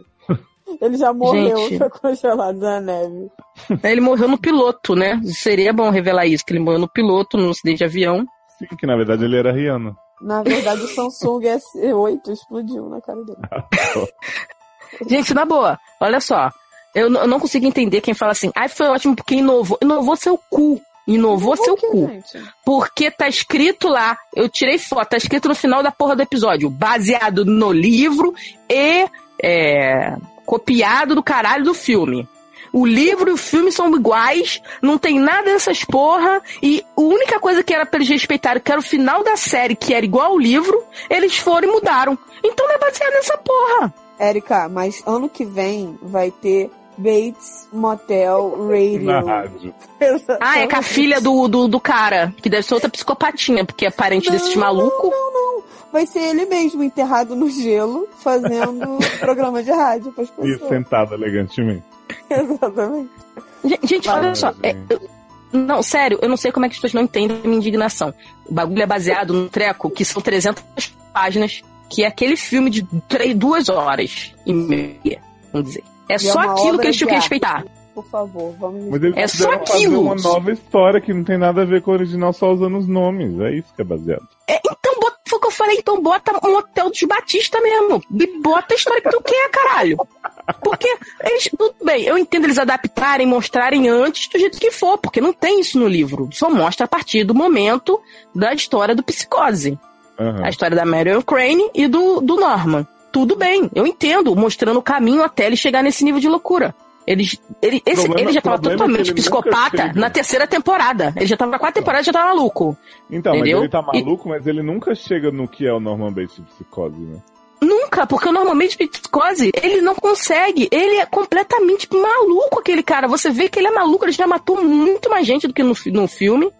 Ele já morreu, Gente. foi congelado na neve. ele morreu no piloto, né? Seria bom revelar isso, que ele morreu no piloto, no acidente de avião. Sim, que na verdade ele era Rihanna. Na verdade, o Samsung S8 explodiu na cara dele. Gente, na boa, olha só. Eu, eu não consigo entender quem fala assim, ai, foi ótimo porque inovou. Inovou seu cu. Inovou seu cu. gente? Porque tá escrito lá, eu tirei foto, tá escrito no final da porra do episódio, baseado no livro e é, copiado do caralho do filme. O livro e o filme são iguais, não tem nada dessas porra, e a única coisa que era pra eles respeitarem, que era o final da série, que era igual ao livro, eles foram e mudaram. Então não é baseado nessa porra. Érica, mas ano que vem vai ter Bates Motel Radio. Na rádio. Ah, é com a filha do, do, do cara, que deve ser outra psicopatinha, porque é parente desses malucos. Não, não. Vai ser ele mesmo enterrado no gelo, fazendo programa de rádio pras E pessoas. sentado elegantemente. Exatamente. Gente, olha só. é, eu- não, sério, eu não sei como é que as pessoas não entendem a minha indignação. O bagulho é baseado num treco que são 300 páginas, que é aquele filme de três, duas horas e meia, vamos dizer. É E é só uma aquilo que eles tinham que respeitar. Por favor, vamos. Mas eles É só quiseram fazer aquilo. uma nova história que não tem nada a ver com o original, só usando os nomes. É isso que é baseado. É, foi o que eu falei, então bota um hotel dos Batista mesmo. E bota a história que tu quer, caralho. Porque eles, tudo bem, eu entendo eles adaptarem, mostrarem antes do jeito que for, porque não tem isso no livro. Só mostra a partir do momento da história do psicose. Aham. A história da Marion Crane e do, do Norman. Tudo bem, eu entendo, mostrando o caminho até ele chegar nesse nível de loucura. Eles, ele, esse, Problema- ele já tava é totalmente ele psicopata chega. na terceira temporada. Ele já tava na quarta temporada, já tava maluco. Então, Entendeu? mas ele tá E- maluco, mas ele nunca chega no que é o Norman Bates de psicose, né? Nunca, porque normalmente psicose, ele não consegue. Ele é completamente maluco, aquele cara. Você vê que ele é maluco, ele já matou muito mais gente do que no, no filme.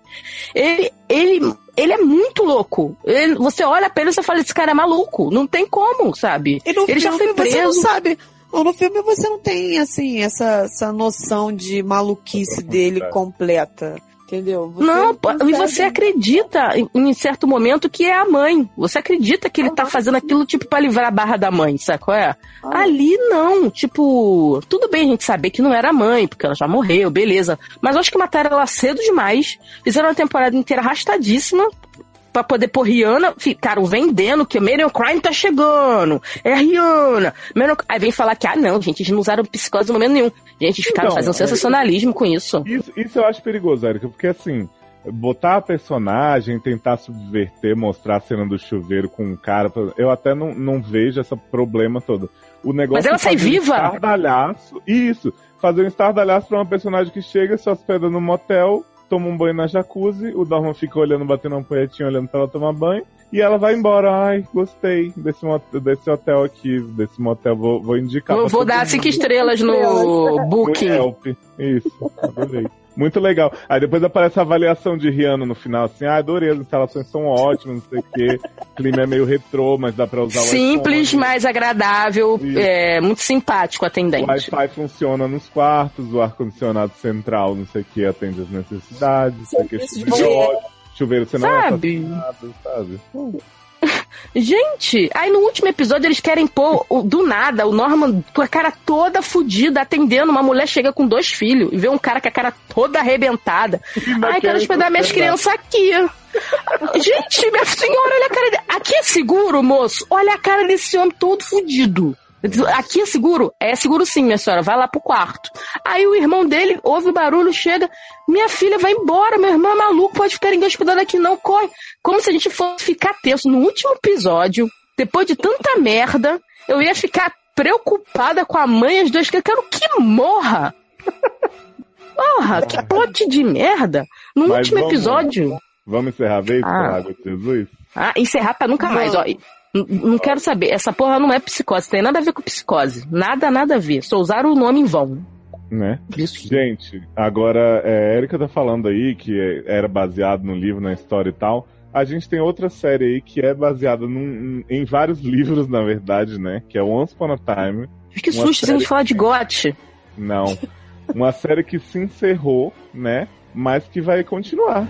Ele, ele, ele é muito louco. Ele- você olha pra ele e você fala, esse cara é maluco. Não tem como, sabe? E no Ele já foi você não preso. sabe. Não, no filme você não tem, assim, essa, essa noção de maluquice dele completa. Entendeu? Você Não, pô, e consegue- você acredita em, em certo momento que é a mãe. Você acredita que ele tá fazendo aquilo tipo pra livrar a barra da mãe, sabe qual é? Ah. Ali não, tipo, tudo bem a gente saber que não era a mãe, porque ela já morreu, beleza. Mas eu acho que mataram ela cedo demais. Fizeram uma temporada inteira arrastadíssima pra poder pôr Rihanna. Ficaram vendendo que a Marion Crime tá chegando. É a Rihanna. Marion... Aí vem falar que, ah não, gente, eles não usaram psicose em momento nenhum. Gente, eles ficaram Então, fazendo é- sensacionalismo com isso. Isso, isso eu acho perigoso, Erika, porque assim, botar a personagem, tentar subverter, mostrar a cena do chuveiro com um cara, eu até não, não vejo esse problema todo. O negócio Mas ela é sai fazer um viva? estardalhaço, isso, fazer um estardalhaço pra uma personagem que chega, se hospeda no motel, toma um banho na jacuzzi, o Norman fica olhando, batendo um punhetinho, olhando pra ela tomar banho, e ela vai embora. Ai, gostei desse, desse hotel aqui, desse motel, vou, vou indicar. Vou todo dar cinco estrelas no No Booking. Isso, adorei. Muito legal. Aí depois aparece a avaliação de Rihanna no final, assim, ah, adorei, as instalações são ótimas, não sei o quê. O clima é meio retrô, mas dá pra usar o Simples, mais agradável, Isso. é, muito simpático O atendente. Wi-Fi funciona nos quartos, o ar-condicionado central, não sei o que, atende as necessidades, não sei o que, chuveiro, é chuveiro você não é Sabe? assassinado, sabe? Gente, aí no último episódio eles querem pôr o- do nada o Norman com a cara toda fudida atendendo. Uma mulher chega com dois filhos e vê um cara com a cara toda arrebentada. Ai, quero hospedar minhas crianças aqui. Gente, minha senhora, olha a cara dele. Aqui é seguro, moço? Olha a cara desse homem todo fudido. Aqui é seguro? É seguro sim, minha senhora. Vai lá pro quarto. Aí o irmão dele ouve o barulho, chega. Minha filha vai embora, meu irmão é maluco, pode ficar ninguém hospedado aqui não, corre. Como se a gente fosse ficar tenso. No último episódio, depois de tanta merda, eu ia ficar preocupada com a mãe e as duas que eu quero que morra. Porra, que pote de merda. No Mas último vamos- episódio. Vamos encerrar vez? Ah. Encerrar a vez de Jesus? Ah, encerrar pra nunca mais, ó. Não quero saber. Essa porra não é psicose. Tem nada a ver com psicose. Nada, nada a ver. Só usar o nome em vão. Né? Isso. Gente, agora, é, a Erika tá falando aí que é- era baseado no livro, na história e tal. A gente tem outra série aí que é baseada num- em vários livros, na verdade, né? Que é Once Upon a Time. Que susto série- de falar de gote. Não. Uma série que se encerrou, né? Mas que vai continuar.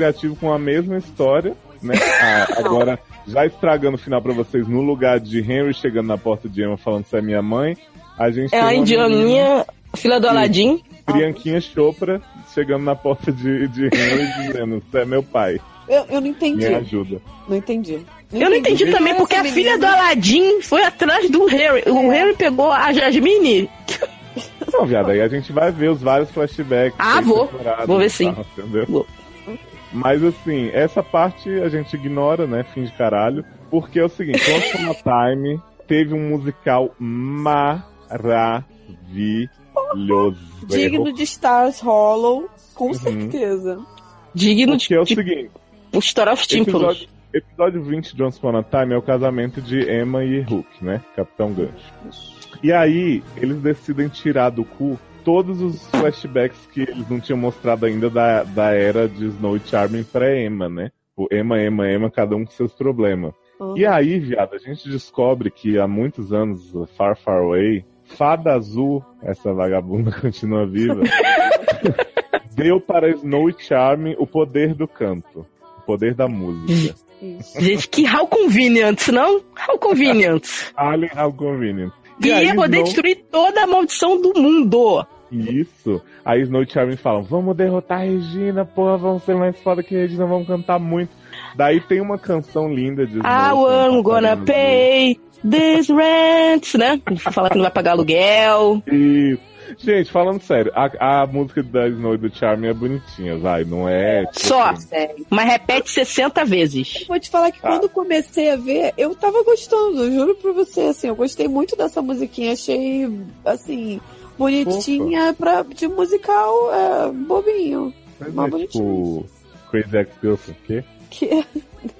Criativo com a mesma história, né? Ah, agora, já estragando o final pra vocês, no lugar de Henry chegando na porta de Emma falando se é minha mãe, a gente É tem a indianinha, filha do Aladim. Priyanquinha Chopra chegando na porta de, de Henry dizendo, você é meu pai, Eu, eu não entendi. me ajuda. Não entendi. Eu não entendi também é porque a filha do menina? Aladim foi atrás do Harry. O Harry pegou a Jasmine. Não, viado, aí a gente vai ver os vários flashbacks. Ah, vou. Vou ver sim. tal, entendeu? Vou. Mas assim, essa parte a gente ignora, né? Fim de caralho. Porque é o seguinte, Once Upon a Time teve um musical maravilhoso. Digno de Stars Hollow, com Uhum. certeza. Digno de, Porque é o de seguinte, estourar os tímpanos. episódio, episódio 20 de Once Upon a Time é o casamento de Emma e Hook, né? Capitão Gancho. E aí, eles decidem tirar do cu todos os flashbacks que eles não tinham mostrado ainda da, da era de Snow e Charming pra Emma, né? O Emma, Emma, Emma, cada um com seus problemas. Uhum. E aí, viado, a gente descobre que há muitos anos, Far Far Away, Fada Azul, essa vagabunda continua viva, deu para Snow e Charming o poder do canto, o poder da música. Gente, que how convenient, não? How convenient. Alien How Convenient. E ia aí, poder Snow- destruir toda a maldição do mundo. Isso. Aí Snow e Charming falam, vamos derrotar a Regina, porra, vamos ser mais foda que a Regina, vamos cantar muito. Daí tem uma canção linda de Snow. I com am um gonna pay this rent, né? Falar que não vai pagar aluguel. Isso. Gente, falando sério, a, a música da Snow e do Charming é bonitinha, vai, não é... tipo Só. assim, Sério. Mas repete 60 vezes. Vou te falar que Tá. quando comecei a ver, eu tava gostando, eu juro pra você, assim, eu gostei muito dessa musiquinha, achei, assim, bonitinha pra, de musical é, bobinho. Mas Uma é tipo... Crazy Ex-Girlfriend, o quê? Que...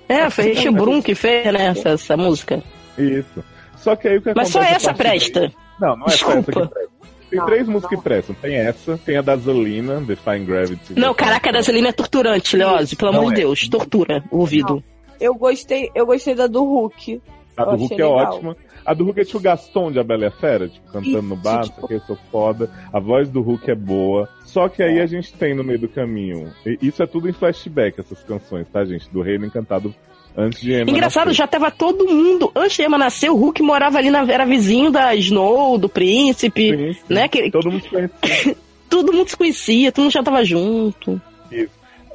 É, foi Rich Brum que fez, né, essa, essa música. Isso. Só que aí o que Mas só essa partir daí- presta. Não, não é só essa que Desculpa. presta. Tem Não, três músicas não. que prestam. Tem essa, tem a da Zolina, Define Gravity. Não, caraca, a gasolina é torturante, Leose. Pelo Não amor de é. Deus, tortura o ouvido. Eu gostei, eu gostei da do Hulk. A do Hulk é legal. ótima. A do Hulk é tipo o Gaston de A Bela e a Fera, tipo, cantando no Isso, bar, tipo- que eu sou foda. A voz do Hulk é boa. Só que aí É. a gente tem no meio do caminho. e Isso é tudo em flashback, essas canções, tá, gente? Do Reino Encantado antes de Emma Engraçado, nascer. já tava todo mundo. Antes de Emma nascer, o Hulk morava ali na. Era vizinho da Snow, do príncipe. Sim, sim. né, que- Todo mundo conhece. Todo mundo se conhecia, todo mundo já tava junto.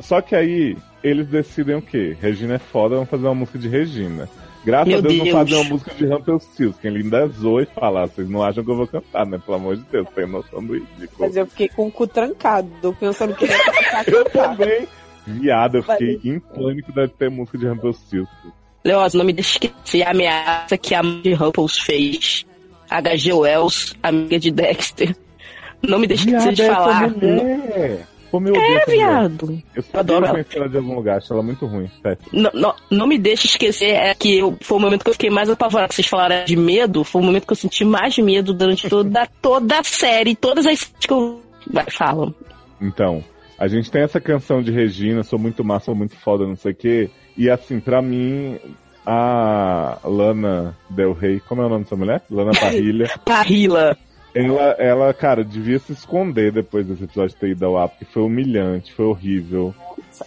Só que aí eles decidem o quê? Regina é foda, vamos fazer uma música de Regina. Graças Meu a Deus, não Deus. fazer uma música de Rumpelstiltskin. Quem linda zoa e fala, vocês não acham que eu vou cantar, né? Pelo amor de Deus, tem noção do ridículo. Mas eu fiquei com o cu trancado, pensando que ele ia a Eu cantar. também. Viado, eu fiquei em pânico de ter música de Rumpelstiltskin. Leoz, não me deixe esquecer a ameaça que a mãe de Rumpels fez. H.G. Wells, amiga de Dexter. Não me deixe esquecer de falar. Como eu É, viado. Eu só adoro ela. conhecer ela de algum lugar, acho ela muito ruim. Não, não, não me deixe esquecer, é que eu- foi o momento que eu fiquei mais apavorada. Vocês falaram de medo, foi o momento que eu senti mais medo durante toda, toda a série, todas as que eu. Vai, falam. Então, a gente tem essa canção de Regina, sou muito massa, sou muito foda, não sei o quê. E assim, pra mim, a Lana Del Rey, como é o nome dessa mulher? Lana Parrilha. Parrila. ela, ela, cara, devia se esconder depois desse episódio ter ido ao ar, porque foi humilhante, foi horrível.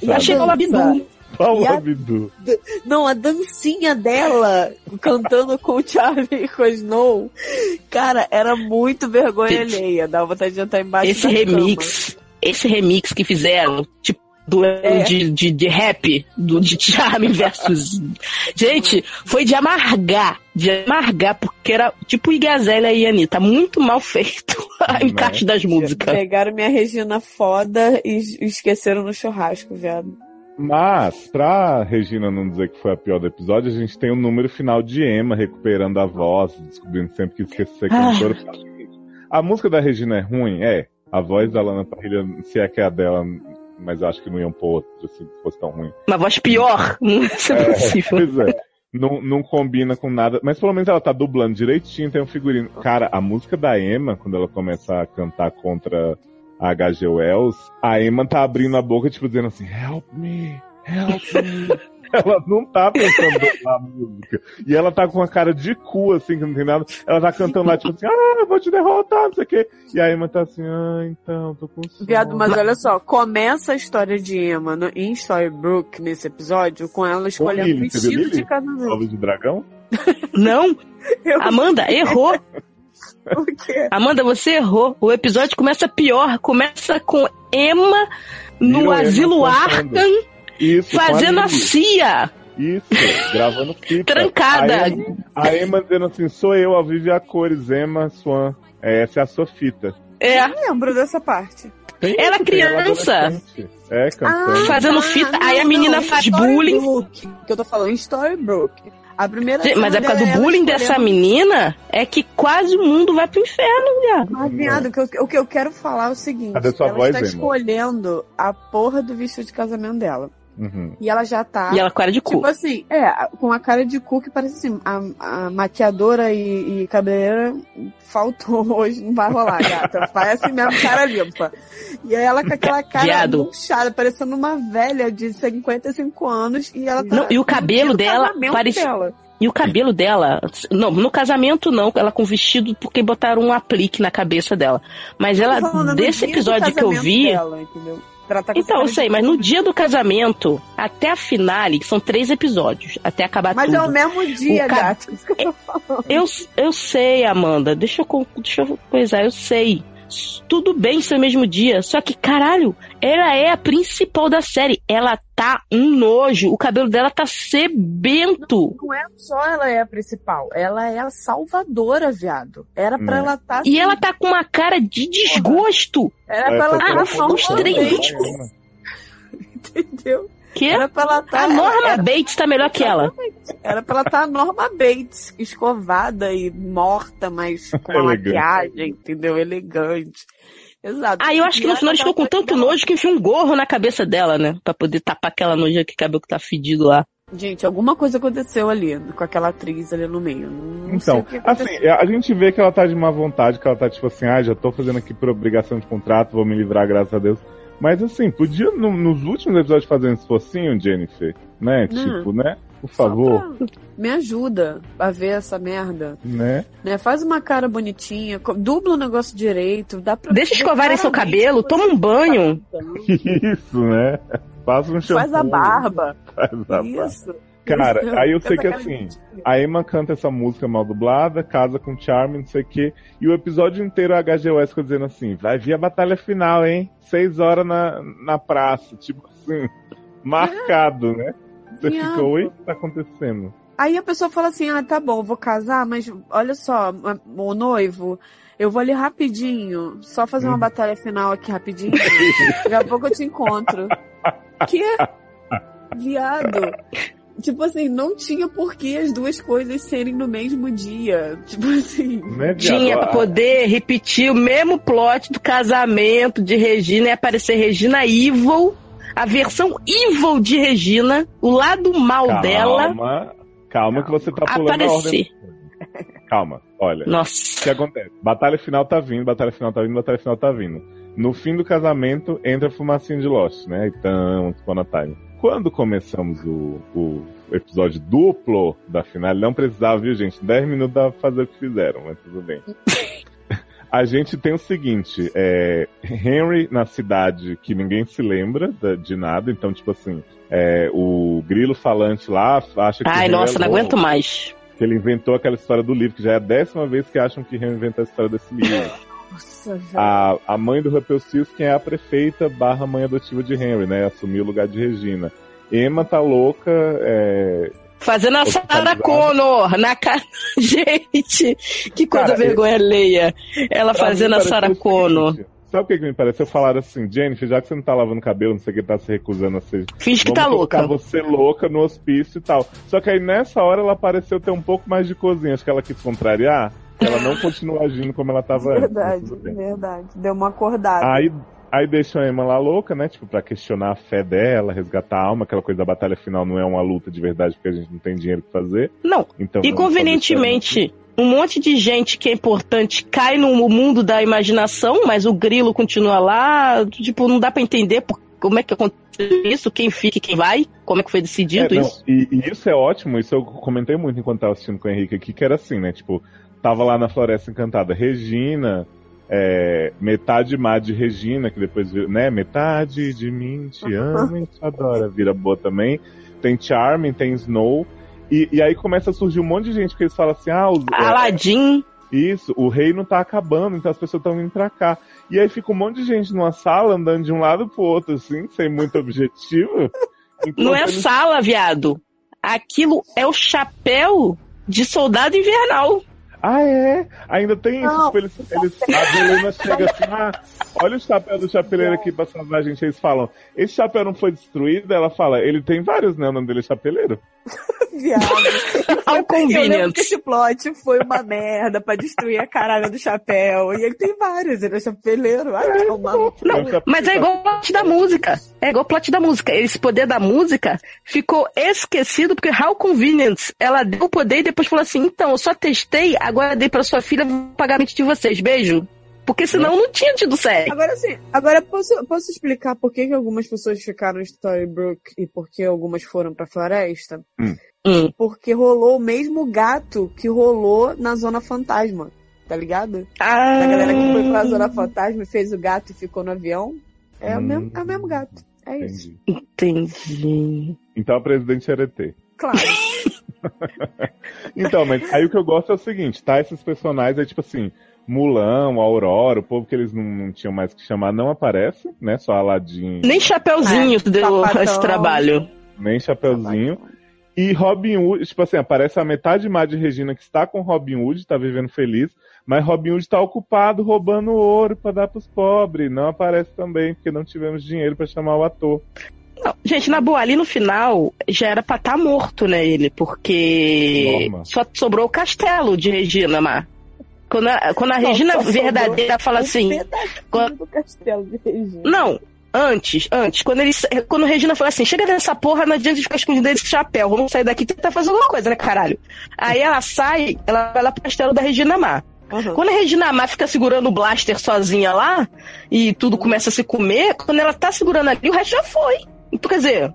E a Achei ela dança? Bidu. Paulo E a- Abdu. Não, a dancinha dela cantando com o Charlie e com a Snow. Cara, era muito vergonha Esse- alheia. Dá vontade de entrar embaixo Esse da remix, esse remix que fizeram, tipo, do É. de, de, de rap, do de Charmin versus. Gente, foi de amargar, de amargar, porque era tipo Igazélia e Anitta, muito mal feito o encaixe das músicas. Pegaram minha Regina foda e es- esqueceram no churrasco, viado. Mas, pra Regina não dizer que foi a pior do episódio, a gente tem o número final de Emma recuperando a voz, descobrindo sempre que esquece de ser Ah. cantora. A música da Regina é ruim? É. A voz da Lana Parrilha, se é que é a dela, mas eu acho que não iam pôr outra, assim, se fosse tão ruim. Uma voz pior, não é possível. Pois é. Não, não combina com nada, mas pelo menos ela tá dublando direitinho, tem um figurino. Cara, a música da Emma, quando ela começa a cantar contra a H.G. Wells, a Emma tá abrindo a boca, tipo, dizendo assim, help me, help me. ela não tá pensando na música. E ela tá com uma cara de cu, assim, que não tem nada. Ela tá cantando lá, tipo assim, ah, eu vou te derrotar, não sei o quê. E a Emma tá assim, ah, então, tô com sono. Viado, mas olha só, começa a história de Emma no, em Storybrooke, nesse episódio, com ela escolhendo Lily, viu vestido de casamento. Ovos de dragão? Não, Eu- Amanda, errou. O quê? Amanda, você errou. O episódio começa pior. Começa com Emma no asilo cantando. Arkham Isso, a fazendo a. CIA. Isso, gravando fita. Trancada. A Emma, a Emma dizendo assim, sou eu, ao vivo e a cores, Emma Swan. É, essa é a sua fita. É, Eu lembro dessa parte. Tem Ela ela criança. É, cantando. Fazendo fita, aí a menina em faz Storybrooke, Que eu tô falando, em Storybrooke. A primeira Gente, mas é por causa do ela bullying dessa menina é que quase o mundo vai pro inferno, viado. Mas, viado, o que, eu, o que eu quero falar é o seguinte: Cadê sua ela voz, está Emma? escolhendo a porra do vestido de casamento dela. Uhum. E ela já tá. E ela com cara de cu. Tipo assim, é, com a cara de cu que parece assim, a, a maquiadora e, e cabeleireira faltou hoje, não vai rolar, gata. Faz assim mesmo, cara limpa. E aí ela com aquela cara Viado. murchada, parecendo uma velha de 55 anos, e ela tá. Não, e o cabelo dela parece- dela. E o cabelo dela, não, no casamento não, ela com vestido porque botaram um aplique na cabeça dela. Mas ela, desse episódio que eu vi, dela, tá com Então, eu sei, mas no dia do casamento, até a finale, que são três episódios, até acabar Mas tudo. é o mesmo dia, O cab- gata. Isso que eu tô falando. Eu, eu sei, Amanda, deixa eu, deixa eu coisar, eu sei. Tudo bem ser o mesmo dia, só que, caralho, ela é a principal da série. Ela tá um nojo, o cabelo dela tá sebento. Não é só ela é a principal, ela é a salvadora, viado. Era pra Hum. ela estar. E ela tá com uma cara de desgosto. Era pra Essa ela Ah, estar os três. Entendeu? Que Era pra ela estar. a Norma era, Bates tá melhor que ela. era pra ela estar a Norma Bates, escovada e morta, mas com a Elegante. maquiagem, entendeu? Elegante. Exato. Ah, eu acho que no final eles ficou com tanto nojo que enfia um gorro na cabeça dela, né? Pra poder tapar aquela noja que cabelo que tá fedido lá. Gente, alguma coisa aconteceu ali, com aquela atriz ali no meio. Não sei Então, o que aconteceu. assim, a gente vê que ela tá de má vontade, que ela tá tipo assim, ah, já tô fazendo aqui por obrigação de contrato, vou me livrar, graças a Deus. Mas assim, podia no- nos últimos episódios fazer um esforcinho, Jennifer, né? Não. Tipo, né? Por favor, pra- Me ajuda a ver essa merda. né? né? Faz uma cara bonitinha, co- dubla o negócio direito, dá pra. Deixa escovarem seu cabelo, que toma um banho. tá. Isso, né? Faz um shampoo. Faz a barba. Faz a barba. Cara, Isso. aí eu sei que cara assim, A Emma canta essa música mal dublada, casa com Charmin, não sei o quê. E o episódio inteiro a HG Wesker dizendo assim: vai vir a batalha final, hein? Seis horas na, na praça. Tipo assim, marcado, né? Você Viado. fica, oi? O que tá acontecendo? Aí a pessoa fala assim, ah, tá bom, vou casar, mas olha só, o noivo, eu vou ali rapidinho, só fazer uma Hum. batalha final aqui rapidinho. Daqui a pouco eu te encontro. Que? Viado. Tipo assim, não tinha por que as duas coisas serem no mesmo dia. Tipo assim. Viado? Tinha pra poder repetir o mesmo plot do casamento de Regina e aparecer Regina Evil, a versão Evil de Regina, o lado mal dela Calma, calma que você tá pulando a ordem. aparecer. Calma, olha. O Nossa. que acontece? Batalha final tá vindo, batalha final tá vindo, batalha final tá vindo. No fim do casamento, entra a fumacinha de Lost, né? Então, a Time. Quando começamos o, o episódio duplo da final, não precisava, viu, gente? 10 minutos dava pra fazer o que fizeram, mas tudo bem. A gente tem o seguinte, é, Henry na cidade que ninguém se lembra de nada, então, tipo assim, é, o grilo falante lá acha que Ai, nossa, é não aguento mais. que ele inventou aquela história do livro, que já é a décima vez que acham que Henry inventou a história desse livro. Nossa, velho. a, a mãe do Rumpelstiltskin é a prefeita barra mãe adotiva de Henry, né? Assumiu o lugar de Regina. Emma tá louca, é... Fazendo a Sarah. Connor na cara. Gente, que coisa Cara, vergonha alheia. Ela pra fazendo a Sarah o Connor. seguinte, Sabe o que, que me pareceu? Falaram assim, Jennifer, já que você não tá lavando cabelo, não sei o que, tá se recusando a ser... Finge que tá louca. você louca no hospício e tal. Só que aí nessa hora ela pareceu ter um pouco mais de cozinha. Acho que ela quis contrariar. Ela não continua agindo como ela tava antes. Verdade, tudo bem. verdade. Deu uma acordada. Aí, aí deixam a Emma lá louca, né? Tipo, pra questionar a fé dela, resgatar a alma, aquela coisa da batalha final não é uma luta de verdade porque a gente não tem dinheiro pra fazer. Não, Então, e convenientemente, um monte de gente que é importante cai no mundo da imaginação, mas o grilo continua lá. Tipo, não dá pra entender por- como é que aconteceu isso, quem fica e quem vai, como é que foi decidido É, não, isso. E, e isso é ótimo, isso eu comentei muito enquanto tava assistindo com o Henrique aqui, que era assim, né? Tipo, tava lá na Floresta Encantada, Regina, é, metade má de Regina, que depois vira, né? Metade de mim te ama e te adora, vira boa também. Tem Charming, tem Snow. E, e aí começa a surgir um monte de gente que eles falam assim, ah, os, é, Aladdin, Isso, o reino tá acabando, então as pessoas estão vindo pra cá. E aí fica um monte de gente numa sala andando de um lado pro outro, assim, sem muito objetivo. Então, não é você sala, viado. Aquilo é o chapéu de soldado invernal. Ah, é? Ainda tem isso. Não. Eles, eles, a Helena chega assim, ah, olha o chapéu do chapeleiro aqui pra salvar a gente. Eles falam, esse chapéu não foi destruído? Ela fala, ele tem vários, né? O nome dele é chapeleiro. Viado. Ao Eu lembro que esse plot foi uma merda pra destruir a caralho do chapéu. E ele tem vários, ele é chapeleiro. Ai, no cu. Não, mas é igual o plot da música. É igual o plot da música. Esse poder da música ficou esquecido porque How Convenience, ela deu o poder e depois falou assim, então, eu só testei, agora dei pra sua filha vou pagar a mente de vocês. Beijo. Porque senão não tinha tido série. Agora sim, agora posso, posso explicar por que, que algumas pessoas ficaram em Storybrooke e por que algumas foram pra floresta? Hum. Porque rolou o mesmo gato que rolou na Zona Fantasma, tá ligado? Ah, A galera que foi pra Zona Fantasma e fez o gato e ficou no avião. É, o, Hum. mesmo, é o mesmo gato. É isso. Entendi. entendi. Então a presidente era ET. Claro. Então, mas aí o que eu gosto é o seguinte, tá? Esses personagens, é tipo assim, Mulan, Aurora, o povo que eles não, não tinham mais que chamar não aparece, né? Só Aladdin, Nem Chapeuzinho É, deu sapatão. esse trabalho. nem Chapeuzinho. E Robin Hood, tipo assim, aparece a metade má de Regina que está com Robin Hood, tá vivendo feliz, mas Robin Hood tá ocupado roubando ouro pra dar pros pobres. Não aparece também, porque não tivemos dinheiro pra chamar o ator. Não, gente, na boa, ali no final já era pra estar morto, né, ele, porque Norma. só sobrou o castelo de Regina, Mar. Quando a, quando a Não, Regina verdadeira fala Um assim. quando- do castelo de Regina. Não, antes, antes, quando ele quando Regina falou assim, chega dessa porra, não adianta de ficar escondida desse chapéu, vamos sair daqui e tentar fazer alguma coisa, né, caralho? Aí ela sai, ela vai lá pro castelo da Regina Mar. Aham. Quando a Regina Mar fica segurando o blaster sozinha lá, e tudo começa a se comer, quando ela tá segurando ali, o resto já foi. Então, quer dizer,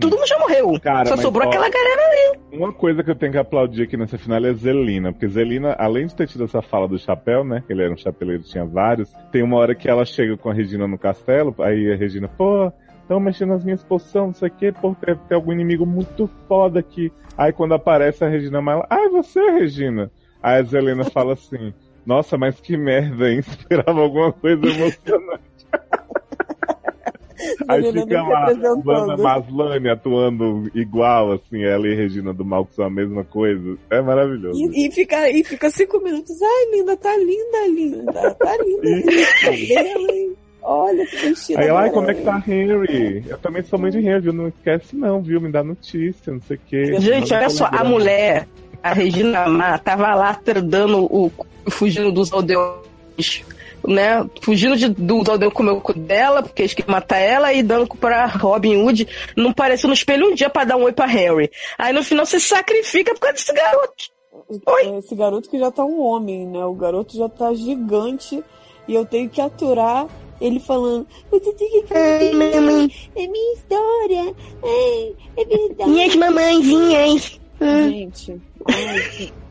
todo mundo já morreu. Cara, Só sobrou ó, aquela galera ali. Uma coisa que eu tenho que aplaudir aqui nessa final é Zelina, porque Zelina, além de ter tido essa fala do chapéu, né? Ele era um chapeleiro, tinha vários. Tem uma hora que ela chega com a Regina no castelo, aí a Regina, pô, estão mexendo nas minhas poções, não sei o quê, pô, tem, tem algum inimigo muito foda aqui. Aí quando aparece a Regina Mala, ah, é você, Regina? Aí a Zelina fala assim, nossa, mas que merda, hein? Esperava alguma coisa emocionante. Aí fica lá, representando. Wanda Maslany atuando igual, assim, ela e Regina do Mal, que são a mesma coisa. É maravilhoso. E, e fica, e fica cinco minutos. Ai, linda, tá linda, linda. Tá linda hein? Olha esse vestido. Aí ela, como é que tá Harry? Eu também sou mãe de Harry, viu? Não esquece não, viu? Me dá notícia, não sei o quê. Gente, olha só, a mulher, a Regina Mar, tava lá dando o. fugindo dos aldeões, né? Fugindo de, dos aldeões comer o cu dela, porque eles queriam matar ela, e dando pra Robin Hood. Não apareceu no espelho um dia pra dar um oi pra Harry. Aí no final você sacrifica por causa desse garoto. Oi? Esse garoto que já tá um homem, né? O garoto já tá gigante e eu tenho que aturar ele falando: Você tem que Ai, mamãe. é minha história, é, é verdade. Minhas mamãezinhas. Gente,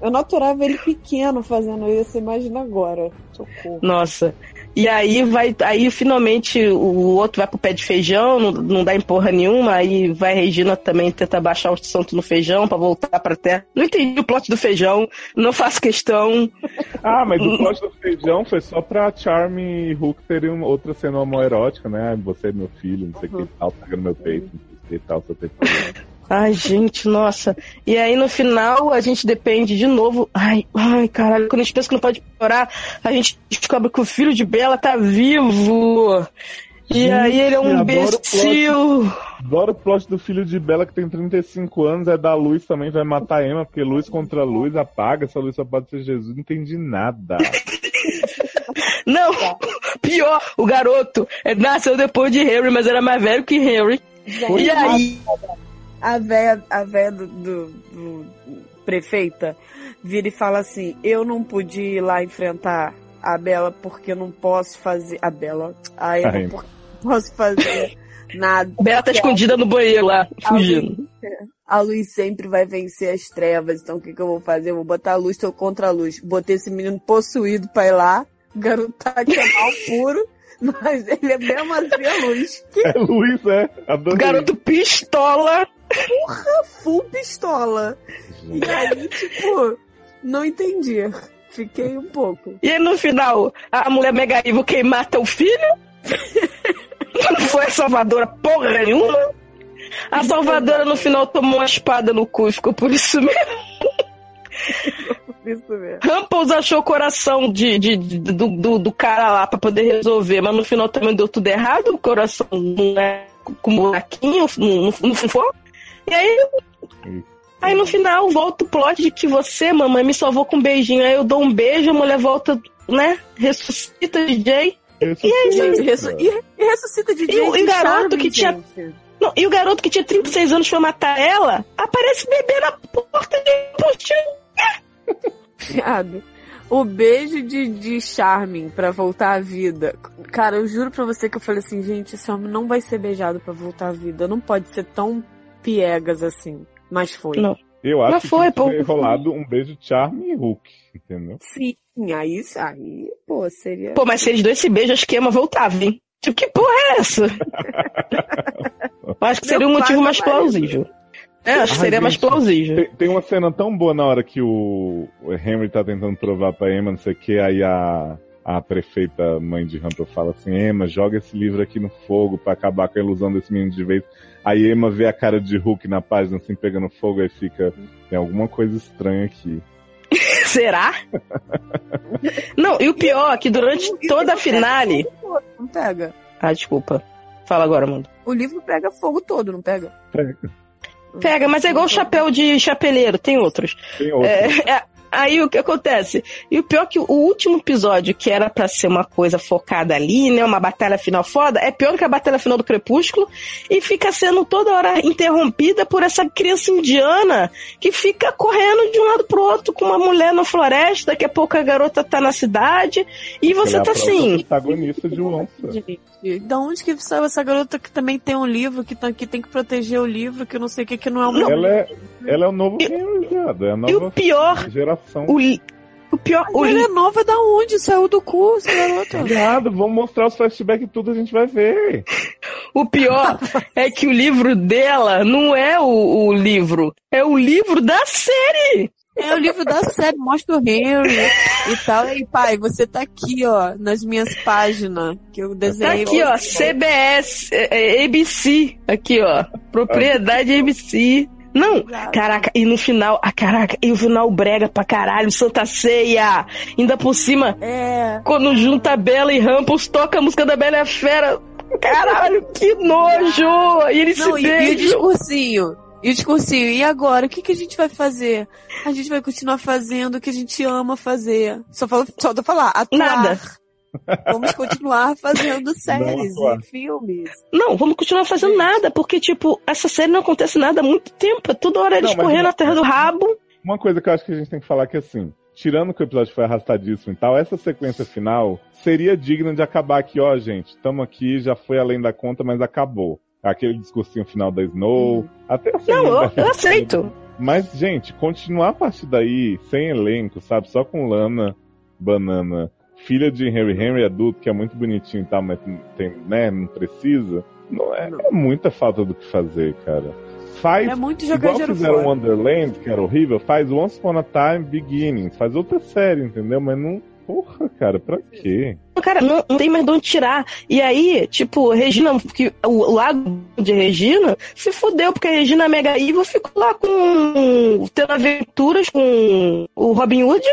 eu não aturava ele pequeno fazendo isso, imagina agora. Socorro. Nossa. E aí vai, aí finalmente o outro vai pro pé de feijão, não, não dá em porra nenhuma, aí vai Regina também tentar baixar o santo no feijão pra voltar pra terra. Não entendi o plot do feijão, não faço questão. Ah, mas o plot do feijão foi só pra Charme e Hulk terem uma outra cena homoerótica, né? Você é meu filho, não sei o que e tal, pegando meu peito, não sei o que e tal, seu peito. Ai, gente, nossa. E aí no final a gente depende de novo. Ai, ai, caralho, quando a gente pensa que não pode piorar, a gente descobre que o filho de Bela tá vivo. E Gente, aí ele é um imbecil. Adoro o plot do filho de Bela que tem 35 anos, é da Luz também, vai matar a Emma, porque luz contra luz apaga, essa luz só pode ser Jesus, não entendi nada. Não, pior, o garoto é, nasceu depois de Harry, mas era mais velho que Harry. E aí? A véia, a véia do, do- do prefeita vira e fala assim: Eu não pude ir lá enfrentar a Bela porque eu não posso fazer. A Bela. A Ai. porque não posso fazer nada. Bela tá escondida no banheiro lá, fugindo. A luz sempre vai vencer as trevas. Então o que, que eu vou fazer? Eu vou botar a luz, tô contra a luz. Botei esse menino possuído pra ir lá. O garoto tá aqui é mal puro. Mas ele é mesmo assim a luz. Que É Luz, é? Adorei. Garoto pistola. Full pistola. E aí, tipo, não entendi. Fiquei um pouco. E aí, no final, a mulher mega evil quem mata o filho? Não foi a salvadora porra nenhuma? A salvadora no final tomou uma espada no cu e ficou por isso mesmo. Isso mesmo. Achou o coração de, de- de- do, do, do cara lá pra poder resolver, mas no final também deu tudo errado, o coração não é com buraquinho, não, não, não funfou. E aí, aí no final volta o plot de que você, mamãe, me salvou com um beijinho. Aí eu dou um beijo, a mulher volta, né? Ressuscita DJ. Esse E aí, Gente, ressu- e, e ressuscita E o- e o garoto que tinha- Não, e o garoto que tinha 36 anos foi matar ela, aparece bebê na porta de postinho. Viado. O beijo de, de Charmin pra voltar à vida. Cara, eu juro pra você que eu falei assim, gente, esse homem não vai ser beijado pra voltar à vida. Não pode ser tão piegas assim. Mas foi. Não. Eu acho Mas que foi, pô. rolado um beijo Charme e Hulk, entendeu? Sim, aí, aí, pô, seria. Pô, mas se eles dois se beijam, acho que a Emma voltava, hein? Tipo, que porra é essa? Eu acho que seria um Meu motivo mais meu plausível. É, acho que Ai, seria mais gente, plausível. Tem, tem uma cena tão boa na hora que o Henry tá tentando provar pra Emma, não sei o que, aí a, a prefeita mãe de Hampton fala assim, Emma, joga esse livro aqui no fogo pra acabar com a ilusão desse menino de vez. Aí Emma vê a cara de Hulk na página assim, pegando fogo, aí fica, tem alguma coisa estranha aqui. Será? Não, e o pior é que durante toda a finale. Pô, Não pega. Ah, desculpa. Fala agora, mano. O livro pega fogo todo, não pega? Pega. Pega, mas é igual o chapéu de chapeleiro, tem outros. Tem outro. É, é, aí o que acontece? E o pior é que o último episódio, que era pra ser uma coisa focada ali, né? Uma batalha final foda, é pior que a batalha final do Crepúsculo e fica sendo toda hora interrompida por essa criança indiana que fica correndo de um lado pro outro com uma mulher na floresta, daqui a pouco a garota tá na cidade e você é tá assim. protagonista de. Gente, da onde que saiu essa garota que também tem um livro, que, tá, que tem que proteger o livro, que não sei o que, que não é o meu. Ela é, ela é o novo Henry, viado. É a E o nova pior, geração. o, o pior, o Ela é nova da onde? Saiu do cu, essa garota. Viado, vamos mostrar os flashbacks e tudo, a gente vai ver. O pior é que o livro dela não é o, o livro, é o livro da série. É o livro da série, mostra o Henry e tal. E pai, você tá aqui, ó, nas minhas páginas que eu Tá desenhei. aqui, ó, CBS, é, é, ABC, aqui, ó, propriedade ABC. Não, Exato. caraca, e no final, ah, caraca, e o final brega pra caralho, Santa Ceia, ainda por cima, É. quando junta Bela e Rampos, toca a música da Bela e a Fera, caralho, que nojo, e eles Não, se e, e o beijam. discursinho? E o discursinho? E agora? O que, que a gente vai fazer? A gente vai continuar fazendo o que a gente ama fazer. Só, falo, só tô falar, atuar. Nada. Vamos continuar fazendo séries e filmes. Não, vamos continuar fazendo nada, porque, tipo, essa série não acontece nada há muito tempo. É toda hora eles Não, mas correndo na terra do rabo. Uma coisa que eu acho que a gente tem que falar que assim, tirando que o episódio foi arrastadíssimo e tal, essa sequência final seria digna de acabar aqui, ó, gente. Estamos aqui, já foi além da conta, mas acabou. Aquele discursinho final da Snow, até a Não, eu, eu aceito. Mas, gente, continuar a partir daí, sem elenco, sabe? Só com Lana, Banana, filha de Henry Henry adulto, que é muito bonitinho e tal, mas tem, né, não precisa. Não é, é muita falta do que fazer, cara. Faz É muito jogar igual fizeram fora. Wonderland, que era horrível, faz Once Upon a Time Beginnings, faz outra série, entendeu? Mas não. Porra, cara, pra quê? Cara, não, não tem mais de onde tirar. E aí, tipo, Regina, que, o lago de Regina se fudeu, porque a Regina Mega Evil ficou lá com. tendo aventuras com o Robin Hood.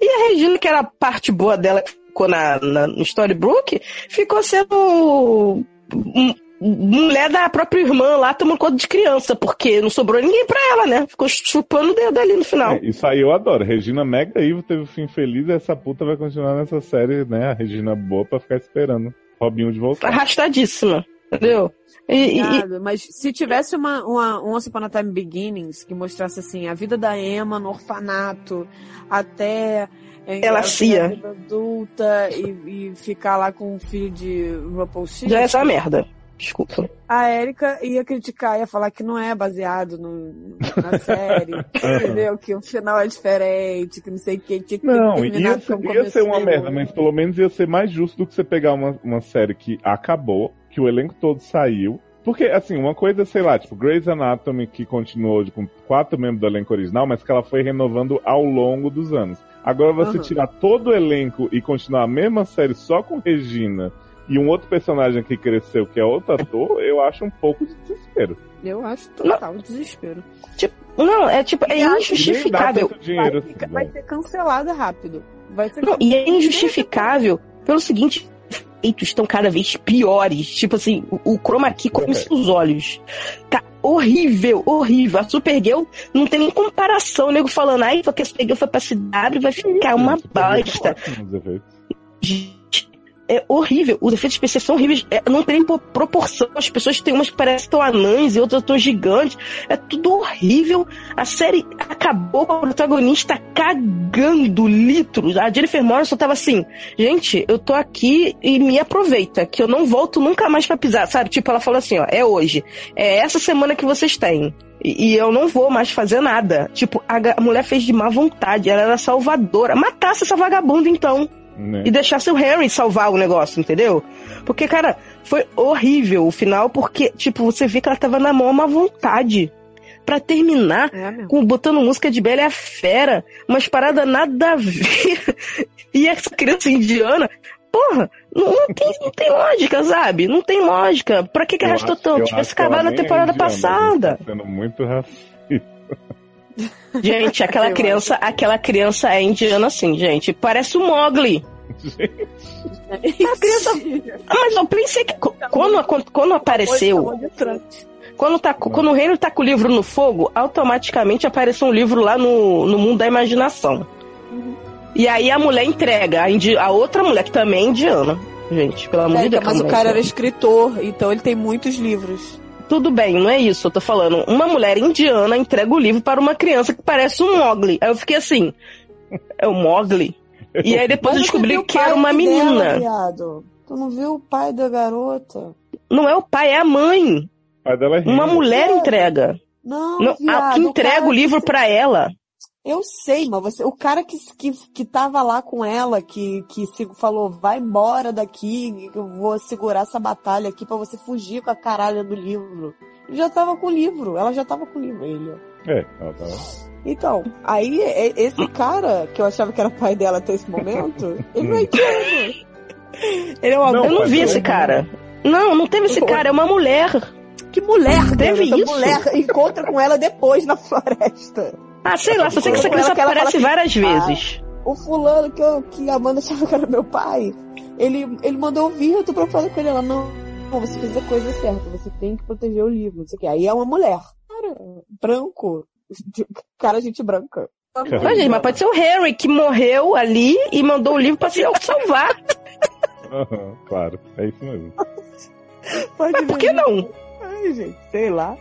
E a Regina, que era a parte boa dela, que ficou na, na, no Storybrooke, ficou sendo. mulher da própria irmã lá tomando conta de criança, porque não sobrou ninguém pra ela, né? Ficou chupando o dedo ali no final. É, isso aí eu adoro. Regina Mega Evil teve um fim feliz e essa puta vai continuar nessa série, né? A Regina boa pra ficar esperando Robin Hood voltar. Arrastadíssima. Entendeu? E, e- e- Obrigado, Mas se tivesse uma, uma um Once Upon a Time Beginnings que mostrasse assim a vida da Emma no orfanato até é, Ela a cia. vida adulta e, e ficar lá com o filho de RuPaul X, já é essa merda. Desculpa. a Erika ia criticar, ia falar que não é baseado no, na série, entendeu? Que o final é diferente, que não sei o que, tinha que Não, ia ia ser uma merda, mas pelo menos ia ser mais justo do que você pegar uma, uma série que acabou, que o elenco todo saiu. Porque, assim, uma coisa, sei lá, tipo, Grey's Anatomy, que continuou com quatro membros do elenco original, mas que ela foi renovando ao longo dos anos. Agora você Aham. tirar todo o elenco e continuar a mesma série só com Regina e um outro personagem que cresceu, que é outro ator, eu acho um pouco de desespero. Eu acho total desespero. Não, é tipo, é injustificável. dinheiro Vai, assim, vai ser cancelada rápido. Vai ser Não, e é injustificável pelo seguinte, efeitos estão cada vez piores. Tipo assim, o, o chroma key come seus olhos. Tá horrível, horrível. A Supergirl não tem nem comparação. O nego falando, ai, porque a Supergirl foi pra CW vai ficar uma bosta. É horrível. Os efeitos especiais são horríveis. É, não tem po- proporção. As pessoas têm umas que parecem tão anãs e outras tão gigantes. É tudo horrível. A série acabou com a protagonista cagando litros. A Jennifer Morrison tava assim, gente, eu tô aqui e me aproveita, que eu não volto nunca mais pra pisar, sabe? Tipo, ela falou assim, ó, é hoje. É essa semana que vocês têm. E, eu não vou mais fazer nada. Tipo, a mulher fez de má vontade, ela era salvadora. Matasse essa vagabunda, então Né? e deixasse o Harry salvar o negócio, entendeu? Porque, cara, foi horrível o final, porque, tipo, você vê que ela tava na maior má vontade. Pra terminar, É com, botando música de Bela e a Fera, umas paradas nada a ver. e essa criança indiana, porra, não, não tem, não tem lógica, sabe? Não tem lógica. Pra que que arrastou tanto? Tivesse acabado na é temporada indiana, passada. gente, Tá sendo muito racista. Gente, aquela criança, aquela criança é indiana assim, gente. Parece o Mogli. A criança Ah, mas eu pensei que co- quando, quando, quando apareceu, quando, tá, quando o reino tá com o livro no fogo, automaticamente aparece um livro lá no, no mundo da imaginação. E aí a mulher entrega, a, indi- a outra mulher, que também é indiana. Gente, pelo amor de Érica, Deus. mas o cara era indiana. escritor, então ele tem muitos livros. Tudo bem, não é isso. Eu tô falando. Uma mulher indiana entrega o livro para uma criança que parece um Mogli. Aí eu fiquei assim. É o Mogli? E aí depois eu descobri que era uma menina. Dela, viado. Tu não viu o pai da garota? Não é o pai, é a mãe. O pai dela é Uma mulher entrega. Não, Não, a viado, que o entrega o livro que- pra ela. Eu sei, mas você, o cara que, que, que tava lá com ela, que, que se, falou, vai embora daqui, que eu vou segurar essa batalha aqui pra você fugir com a caralho do livro. Ele já tava com o livro, ela já tava com o livro, ele. É, ela tava. Então, aí esse cara, que eu achava que era pai dela até esse momento, ele não é indiano. Ele é uma Não, Eu não vi esse cara. Não, não teve esse cara, é uma mulher. Que mulher, Teve isso? mulher encontra com ela depois na floresta. Ah, sei lá, só sei que essa criança que ela aparece assim, várias "Ah, vezes. O fulano que, eu, que a Amanda achava que era meu pai, ele, ele mandou ouvir, eu tô preocupado com ele. Ela, não, não, você fez a coisa certa, você tem que proteger o livro, não sei o quê. Aí é uma mulher. Cara, branco. Cara, gente branca. Mas, gente, mas pode ser o Harry que morreu ali e mandou o livro pra se salvar. Aham, claro, é isso mesmo. Pode Mas por que não? Ai, gente, sei lá.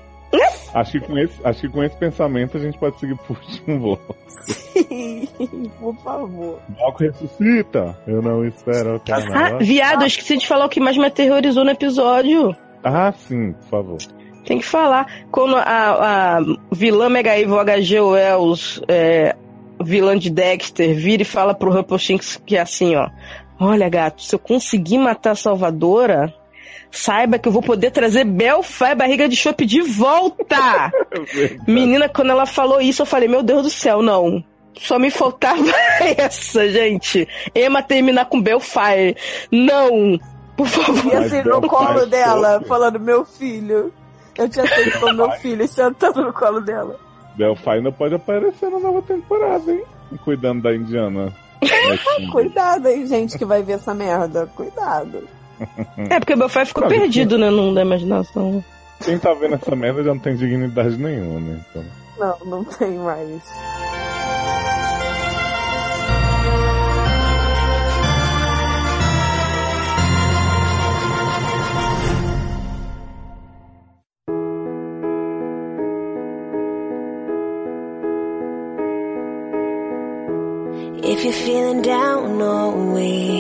Acho que, com esse, acho que com esse pensamento a gente pode seguir por último bloco. Por favor. Bloco ressuscita! Eu não espero o Ah, carnaval. viado, eu esqueci de falar o que mais me aterrorizou no episódio. Ah, sim, por favor. Tem que falar. Quando a, a vilã Mega Evil HG Wells, é, vilã de Dexter, vira e fala pro Rumpelstiltskin que é assim, ó. Olha, gato, se eu conseguir matar a Salvadora, saiba que eu vou poder trazer Belfry barriga de chope de volta! Menina, quando ela falou isso, eu falei, meu Deus do céu, não. Só me faltava essa, gente. Emma terminar com Belfire. Não! Por favor. E assim, no colo dela, falando, meu filho. Eu te aceito como meu filho, sentando no colo dela. Belfry ainda pode aparecer na nova temporada, hein? Cuidando da Indiana. Cuidado aí, gente, que vai ver essa merda. Cuidado. É, porque o Belfry ficou perdido, né, no mundo da imaginação. Quem tá vendo essa merda já não tem dignidade nenhuma, né? Então. Não, não tem mais. If you're feeling down or weak,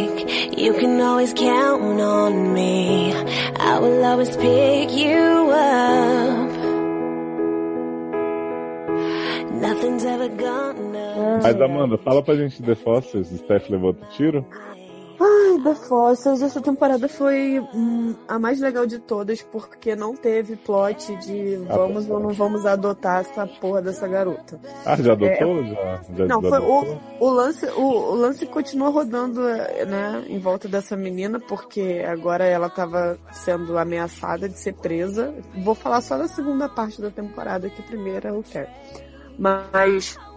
you can always count on me. I will always pick you up. Nothing's ever gonna. Mas Amanda, fala pra gente The Fosters, Steph levou outro tiro? The Fosters, essa temporada foi hum, a mais legal de todas, porque não teve plot de vamos ou não vamos adotar essa porra dessa garota. Ah, já adotou? Já, já É. Não, foi desadotou? o, o lance, o, o lance continua rodando, eh, né, em volta dessa menina, porque agora ela tava sendo ameaçada de ser presa. Vou falar só da segunda parte da temporada, que a primeira eu quero. Mas ah,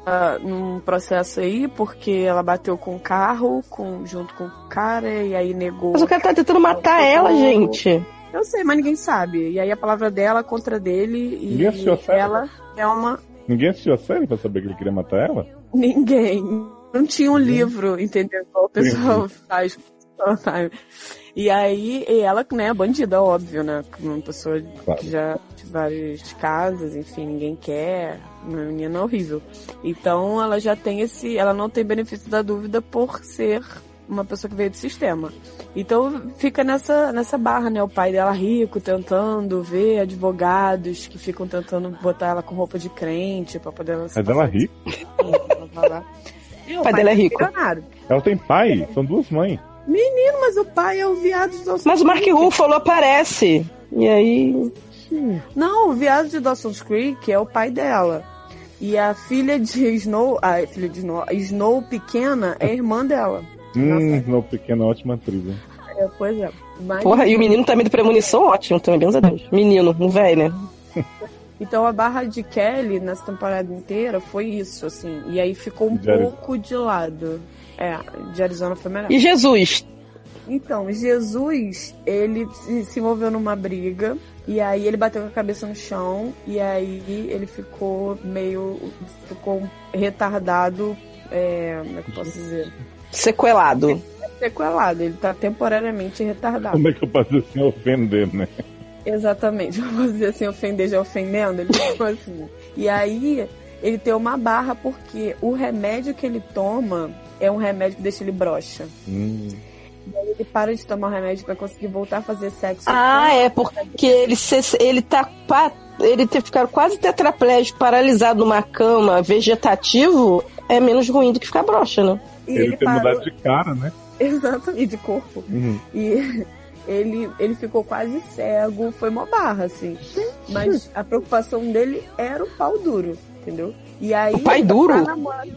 num processo aí, porque ela bateu com o carro, com, junto com o cara, e aí negou. Mas o cara tá tentando matar ela, gente. Eu sei, mas ninguém sabe. E aí a palavra dela contra dele Ninguém e assistiu a série? ela é uma Ninguém assistiu a série pra saber que ele queria matar ela? Ninguém. Não tinha um livro, entendeu? O pessoal faz. E aí, e ela, né, bandida, óbvio, né? Uma pessoa Claro. que já de várias casas, enfim, ninguém quer. Uma menina horrível. Então ela já tem esse. Ela não tem benefício da dúvida por ser uma pessoa que veio do sistema. Então fica nessa, nessa barra, né? O pai dela rico tentando ver advogados que ficam tentando botar ela com roupa de crente pra poder ela se Mas ela é passar de rica? e O pai dela é rico. Milionário. Ela tem pai? São duas mães. Menino, mas o pai é o viado de Dawson's Mas o Mark. Ruffalo aparece. E aí. Não, o viado de Dawson's Creek é o pai dela. E a filha de Snow, a filha de Snow, Snow pequena é a irmã dela. Hum, não, pequena, ótima atriz, hein? É, pois é. Mas, Porra, e o menino também do premonição, ótimo também, bem a Deus. Menino, um velho, né? Então a barra de Kelly nessa temporada inteira foi isso, assim. E aí ficou um De pouco de lado. É, de Arizona foi melhor. E Jesus? Então, Jesus, ele se envolveu numa briga e aí ele bateu com a cabeça no chão e aí ele ficou meio ficou retardado, é, como é que eu posso dizer? Sequelado. Sequelado, ele tá temporariamente retardado. Como é que eu posso assim ofender, né? Exatamente, vamos dizer assim, ofender já ofendendo, ele ficou assim. E aí ele tem uma barra porque o remédio que ele toma é um remédio que deixa ele broxa. Hum, E aí ele para de tomar o remédio pra conseguir voltar a fazer sexo. Ah, é porque ele, se- ele tá. Ele ter ficado quase tetraplégico, paralisado numa cama, vegetativo, é menos ruim do que ficar broxa, né? E ele, ele tem parou, mudado de cara, né? exatamente, de corpo. Uhum. E ele, ele ficou quase cego, foi uma barra, assim. Mas a preocupação dele era o pau duro, entendeu? E aí. O pai duro? a namorada-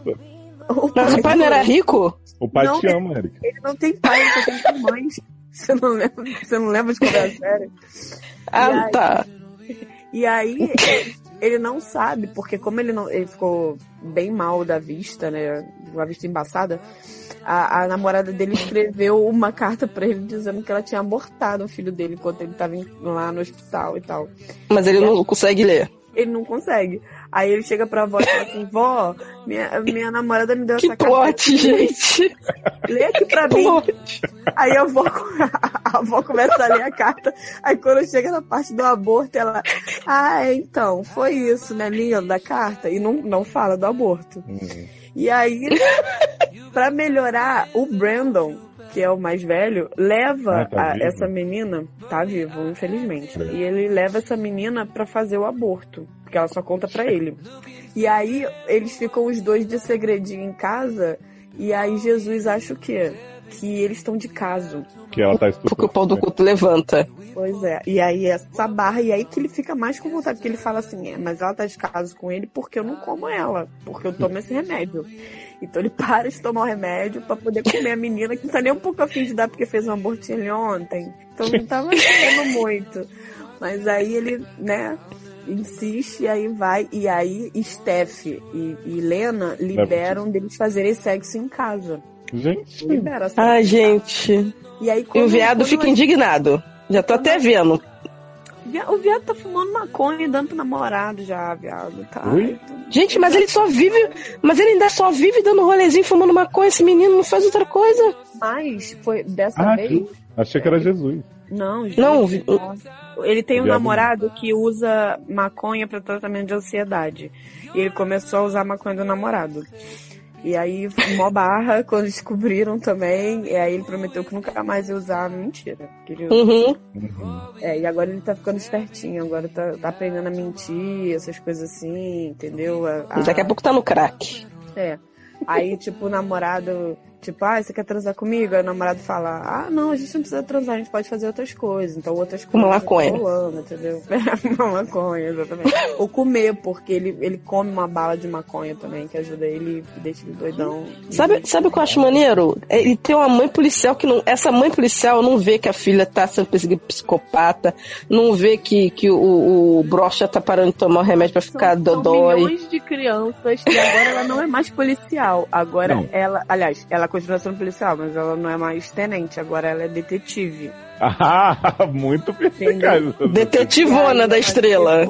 O Mas o pai não era rico? O pai Não, te ama, Eric. Ele não tem pai, ele só tem mãe. Você não lembra, você não lembra de conversa séria? Ah, aí- tá. E aí, ele, não sabe, porque como ele não ele ficou bem mal da vista, né? Com a vista embaçada, a, a namorada dele escreveu uma carta pra ele dizendo que ela tinha abortado o filho dele enquanto ele tava em- lá no hospital e tal. Mas ele não consegue ler. Ele não consegue. Aí ele chega pra avó e fala assim, vó, minha, minha namorada me deu Que essa carta. plot, gente. Lê aqui pra mim. Aí a avó, a avó começa a ler a carta. Aí quando chega na parte do aborto, ela. Ah, então, foi isso, né, linda, a carta. E não, não fala do aborto. E aí, pra melhorar, o Brandon, que é o mais velho, leva Ah, tá a- essa menina. Tá vivo, infelizmente. E ele leva essa menina pra fazer o aborto. Porque ela só conta pra ele. E aí, eles ficam os dois de segredinho em casa. E aí, Jesus acha o quê? Que eles estão de caso. Que ela tá Porque o estudando. pau do culto levanta. Pois é. E aí, essa barra. E aí que ele fica mais com vontade. Porque ele fala assim: é, mas ela tá de caso com ele porque eu não como ela. Porque eu tomo esse remédio. Então ele para de tomar o remédio pra poder comer a menina que não tá nem um pouco afim de dar porque fez um abortinho ontem. Então não tava querendo muito. Mas aí ele, né, insiste e aí vai. E aí Steph e, e Lena liberam deles fazerem sexo em casa. Gente, Libera Ai, gente. E aí quando- o viado quando fica indignado. Já tô até vendo. O viado tá fumando maconha e dando pro namorado já, viado. Tá. Ui? Gente, mas ele só vive. Mas ele ainda só vive dando rolezinho, fumando maconha. Esse menino não faz outra coisa. Mas foi dessa Ah, vez. que- achei que era Jesus. Não, gente. Não, Ele tem um Viado namorado que usa maconha para tratamento de ansiedade. E ele começou a usar maconha do namorado. E aí, mó barra, quando descobriram também, e aí ele prometeu que nunca mais ia usar. Mentira. Que ele- Uhum. É, e agora ele tá ficando espertinho, agora tá, tá aprendendo a mentir, essas coisas assim, entendeu? A- a- Daqui a pouco tá no crack. É. Aí, tipo, o namorado, tipo, ah, você quer transar comigo? Aí o namorado fala, ah, não, a gente não precisa transar, a gente pode fazer outras coisas. Então, outras coisas. Uma maconha. tá rolando, entendeu? uma maconha, exatamente. Ou comer, porque ele, ele come uma bala de maconha também, que ajuda ele e deixa ele doidão. Sabe, sabe o que eu acho maneiro? É, Ele tem uma mãe policial que não. Essa mãe policial não vê que a filha tá sendo perseguida por psicopata, não vê que, que o, o brocha tá parando de tomar o remédio pra ficar São dodói. milhões de crianças e agora ela não é mais policial. Agora Não. ela, aliás, ela continua sendo policial, mas ela não é mais tenente, agora ela é detetive. Ah, muito perspicaz. Detetivona da estrela.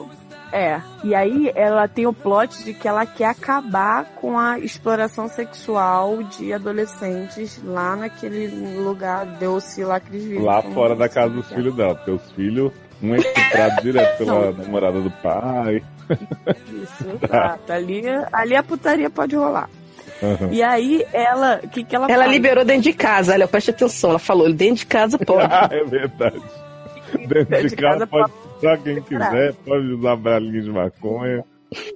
É, e aí ela tem o plot de que ela quer acabar com a exploração sexual de adolescentes lá naquele lugar doce lá que eles vivem. Lá Como fora da casa dos filhos dela. Porque os filhos, um é estuprado direto pela namorada do pai. Isso, exato. Ali, ali a putaria pode rolar. Uhum. E aí ela, o que que ela Ela faz? liberou dentro de casa, olha, preste atenção. Ela falou, dentro de casa pode. Ah, é verdade. Dentro de casa pode usar quem quiser, pode usar bralinho de maconha.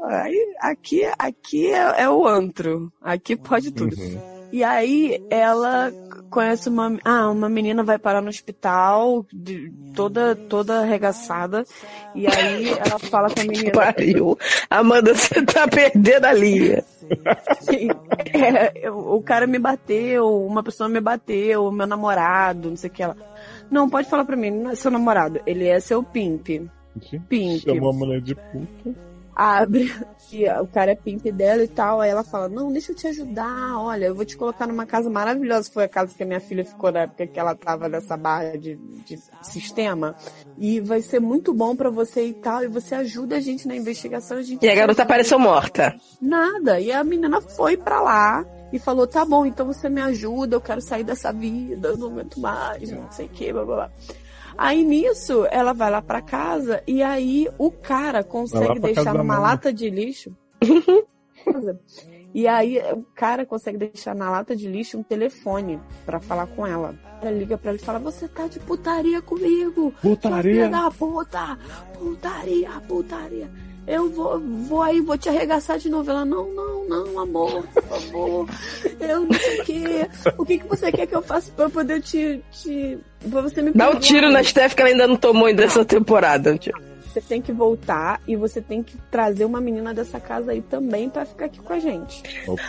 Aí, aqui, aqui é, é o antro. Aqui pode tudo. Uhum. E aí ela conhece uma. Ah, uma menina vai parar no hospital, de- toda, toda arregaçada. E aí ela fala com a menina. Pariu. Amanda, você tá perdendo a linha. Sim. É, eu- o cara me bateu, uma pessoa me bateu, meu namorado, não sei o que ela. Não, pode falar pra mim, não é seu namorado, ele é seu pimp. Pimp. Chamou a mulher de puta. Abre, e o cara é pimp dela e tal, aí ela fala, não, deixa eu te ajudar, olha, eu vou te colocar numa casa maravilhosa, foi a casa que a minha filha ficou na época que ela tava nessa barra de, de sistema, e vai ser muito bom pra você e tal, e você ajuda a gente na investigação, a gente E a garota apareceu morta. Nada. E a menina foi pra lá e falou: tá bom, então você me ajuda, eu quero sair dessa vida, eu não aguento mais, não sei o que, blá blá blá. Aí nisso, ela vai lá pra casa e aí o cara consegue deixar numa lata de lixo. e aí o cara consegue deixar na lata de lixo um telefone pra falar com ela. Ela liga pra ele e fala: Você tá de putaria comigo! Putaria? filha da puta! Putaria, putaria! Eu vou, vou aí, vou te arregaçar de novo. Ela, não, não, não, amor, por favor. Eu não sei o quê. O que, que você quer que eu faça pra eu poder te. te pra você me Dá um tiro na Steph que ela ainda não tomou ainda essa temporada. Tipo, você tem que voltar e você tem que trazer uma menina dessa casa aí também pra ficar aqui com a gente.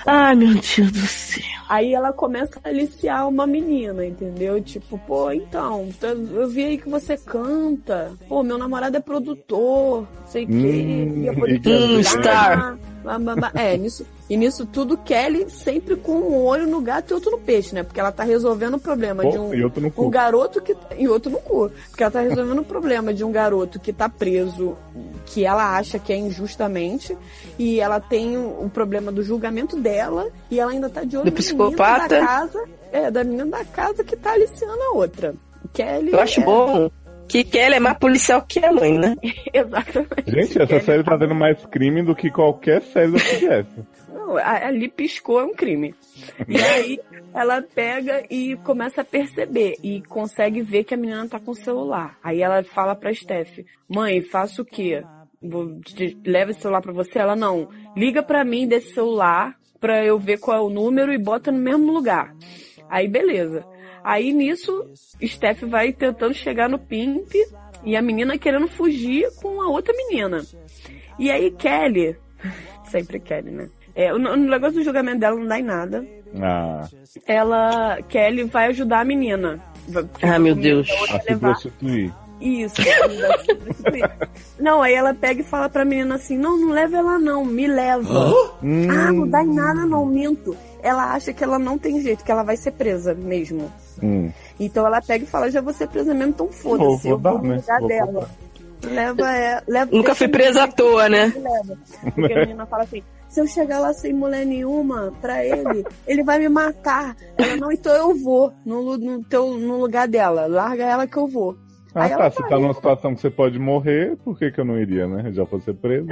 Ai, meu Deus do céu. Aí ela começa a aliciar uma menina, entendeu? Tipo, pô, então, tá- eu vi aí que você canta. Pô, meu namorado é produtor, sei o. Hum, e que- Hum, star. É, nisso, e nisso tudo, Kelly sempre com um olho no gato e outro no peixe, né? Porque ela tá resolvendo o problema de um, e outro no cu. um garoto que. E outro no cu. Porque ela tá resolvendo o problema de um garoto que tá preso, que ela acha que é injustamente, e ela tem o, o problema do julgamento dela, e ela ainda tá de olho Do psicopata. da casa. É, da menina da casa que tá aliciando a outra. Kelly. Eu acho é- bom que Kelly é mais policial que a mãe, né? Exatamente. Gente, essa Kelly série tá dando mais crime do que qualquer série da CBS. Não, ali piscou é um crime. E aí ela pega e começa a perceber e consegue ver que a menina tá com o celular. Aí ela fala pra Steph: "Mãe, faço o quê? Vou leva esse celular pra você?" Ela não. Liga pra mim desse celular pra eu ver qual é o número e bota no mesmo lugar. Aí beleza. Aí nisso, Steph vai tentando chegar no Pimp e a menina querendo fugir com a outra menina. E aí Kelly, sempre Kelly, né? É, o, o negócio do julgamento dela não dá em nada. Ah, Ela, Kelly vai ajudar a menina. Ah, meu Deus. Vai a se levar- prostituir. Isso. não, aí ela pega e fala pra menina assim, não, não leva ela não, me leva. Ah, não dá em nada não, minto. Ela acha que ela não tem jeito, que ela vai ser presa mesmo. Hum. Então ela pega e fala, já vou ser presa mesmo, então Vou, foda-se. vou eu dar, vou no né? lugar Vou dela. comprar. Leva, é, leva Nunca fui presa à toa, né? leva. Porque a menina fala assim, se eu chegar lá sem mulher nenhuma pra ele, ele vai me matar. Ela, não, então eu vou no, no, teu, no lugar dela. Larga ela que eu vou. Ah, Aí tá. vai. tá numa situação que você pode morrer, por que, que eu não iria, né? Já vou ser preso.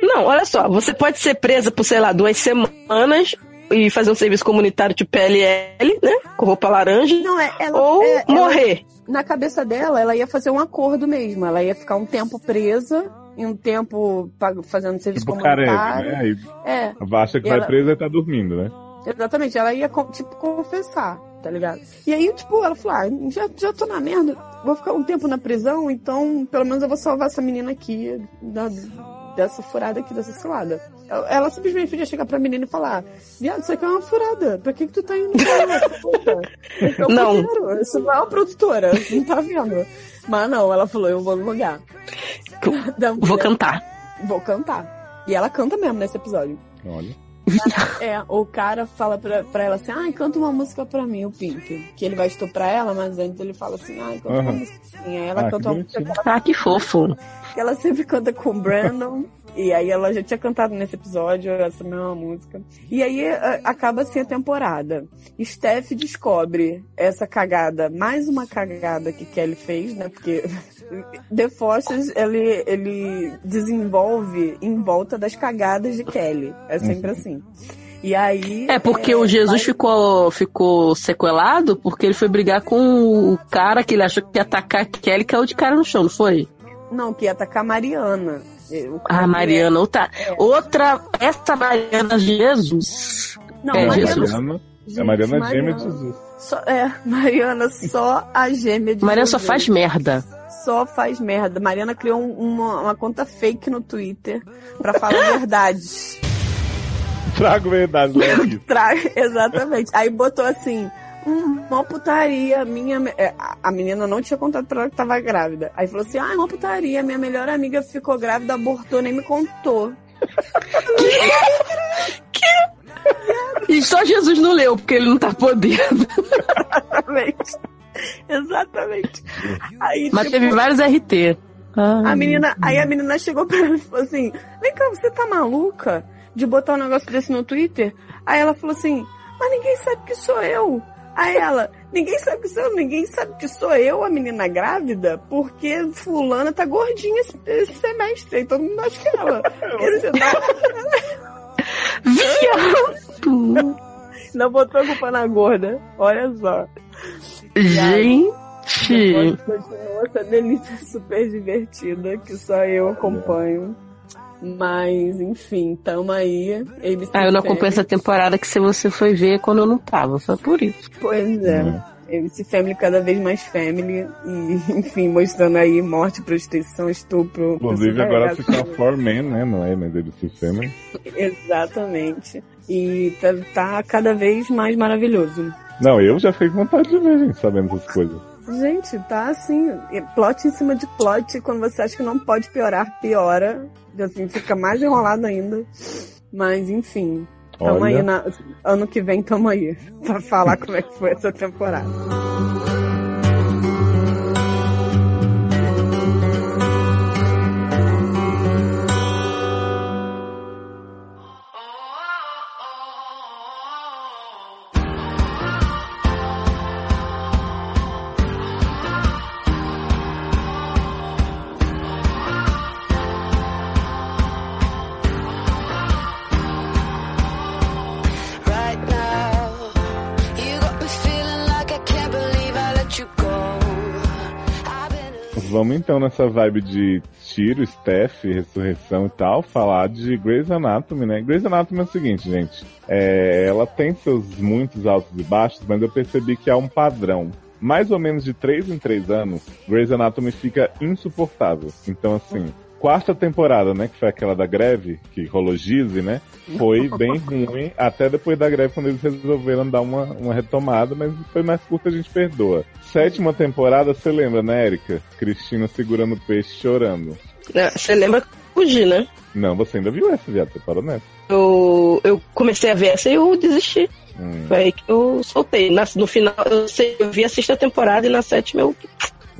Não, olha só, você pode ser presa por, sei lá, duas semanas e fazer um serviço comunitário de PLL, né? Com roupa laranja. Não, é, ela, Ou é, ela- morrer. na cabeça dela, ela ia fazer um acordo mesmo. Ela ia ficar um tempo presa e um tempo fazendo serviço Tipo comunitário. né? Aí É, acha que E vai ela- preso e tá dormindo, né? exatamente. Ela ia, tipo, confessar, tá ligado? E aí, tipo, ela falou, ah, já, já tô na merda, vou ficar um tempo na prisão, então pelo menos eu vou salvar essa menina aqui da- dessa furada aqui, dessa cilada. Ela, simplesmente podia chegar pra menina e falar, viado, isso aqui é uma furada, pra que que tu tá indo pra essa puta? Eu Não. quero, Isso não é uma produtora, não tá vendo? Mas não, ela falou, eu vou no lugar. Vou cantar. Vou cantar. E ela canta mesmo nesse episódio. Olha. É, o cara fala pra, pra ela assim, ai, canta uma música pra mim, o Pink. Que ele vai estuprar ela, mas antes ele fala assim, ai, canta uma Aham. música pra mim. Aí ela Ah, canta que uma música que ela, Ah, que fofo. que ela sempre canta com o Brandon. E aí ela já tinha cantado nesse episódio essa mesma música. E aí a- acaba assim a temporada. Steph descobre essa cagada, mais uma cagada que Kelly fez, né? Porque The Forces, ele, ele desenvolve em volta das cagadas de Kelly. É sempre assim. E aí... É porque o Jesus vai- ficou, ficou sequelado porque ele foi brigar com o cara que ele achou que ia atacar a Kelly e caiu de cara no chão, não foi? Não, que ia atacar a Mariana. O cara Ah, que Mariana, outra, É. outra, essa Mariana Jesus. é- Não, É, É, Mariana, Jesus. Gente, é Mariana Mariana. Gêmea de Jesus. Só, é, Mariana só a gêmea de Mariana só Jesus. faz merda. Só faz merda. Mariana criou um- uma, uma conta fake no Twitter pra falar a verdade. Trago verdade, né? Isso. Tra... Exatamente. Aí botou assim. Hum, uma putaria, minha. é, a- menina não tinha contado pra ela que tava grávida. Aí falou assim: ah, uma putaria, minha melhor amiga ficou grávida, abortou, nem me contou. E só Jesus não leu, porque ele não tá podendo. Exatamente. Exatamente. Aí, Mas tipo, teve vários RT. A menina, aí a menina chegou pra ela e falou assim: Vem cá, você tá maluca de botar um negócio desse no Twitter? Aí ela falou assim: Mas ninguém sabe que sou eu. Aí ela, ninguém sabe que sou eu, ninguém sabe que sou eu, a menina grávida, porque fulana tá gordinha esse, esse semestre, e todo mundo acha que ela. Porque senão Viado! não botou a culpa na gorda. Olha só. Gente! Depois continua essa delícia super divertida que só eu acompanho. Mas, enfim, tamo aí. ABC Ah, eu não acompanho essa temporada que se você foi ver quando eu não tava, só por isso. Pois é. Hum. esse family cada vez mais family e, enfim, mostrando aí morte, prostituição, estupro. Inclusive pessoa agora chama For Men, né? Não é MC Family. Exatamente. E tá, tá cada vez mais maravilhoso. Não, eu já fiquei com vontade de ver, gente, sabendo essas coisas. Gente, tá assim, plot em cima de plot, quando você acha que não pode piorar, piora. Assim, fica mais enrolado ainda. Mas, enfim. Tamo Olha. aí na, ano que vem, tamo aí. Pra falar como é que foi essa temporada. Vamos então nessa vibe de tiro, Steph, ressurreição e tal, falar de Grey's Anatomy, né? Grey's Anatomy é o seguinte, gente. É, ela tem seus muitos altos e baixos, mas eu percebi que há um padrão. Mais ou menos de 3 em 3 anos, Grey's Anatomy fica insuportável. Então, assim, quarta temporada, né, que foi aquela da greve, que rolou Gizzy, né? Foi bem ruim, até depois da greve, quando eles resolveram dar uma, uma retomada, mas foi mais curta, a gente perdoa. Sétima temporada, você lembra, né, Erika? Cristina segurando o peixe chorando. É, Você lembra que eu fugi, né? Não, você ainda viu essa, viado? Você parou nessa. Eu, eu comecei a ver essa e eu desisti. Hum, Foi aí que eu soltei. No final, eu, sei, eu vi a sexta temporada e na sétima eu.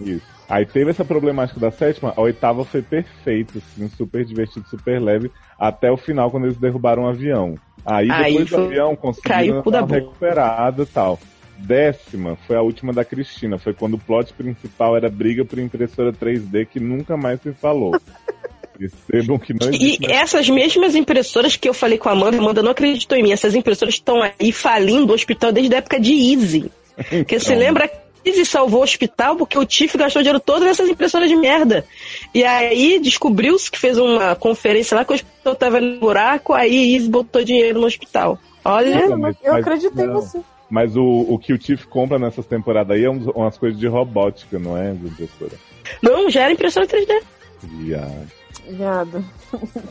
isso. Aí teve essa problemática da sétima, a oitava foi perfeita, assim, super divertido, super leve, até o final, quando eles derrubaram o avião. Aí Aí depois do avião conseguiram dar recuperada e tal. Décima foi a última da Cristina, foi quando o plot principal era briga por impressora 3D que nunca mais se falou. Percebam que não E existe mais essas mesmas impressoras que eu falei com a Amanda, a Amanda não acreditou em mim. Essas impressoras estão aí falindo o hospital desde a época de Easy. Porque você Então. lembra Easy salvou o hospital porque o Tiff gastou dinheiro todo nessas impressoras de merda. E aí descobriu-se que fez uma conferência lá que o hospital tava no buraco, aí Easy botou dinheiro no hospital. Olha, Não, mas- Eu mas- acreditei em você. Mas o, o que o Tiff compra nessas temporadas aí é uns- umas coisas de robótica, não é, impressora? não, já era impressora 3D. Viado. Viado.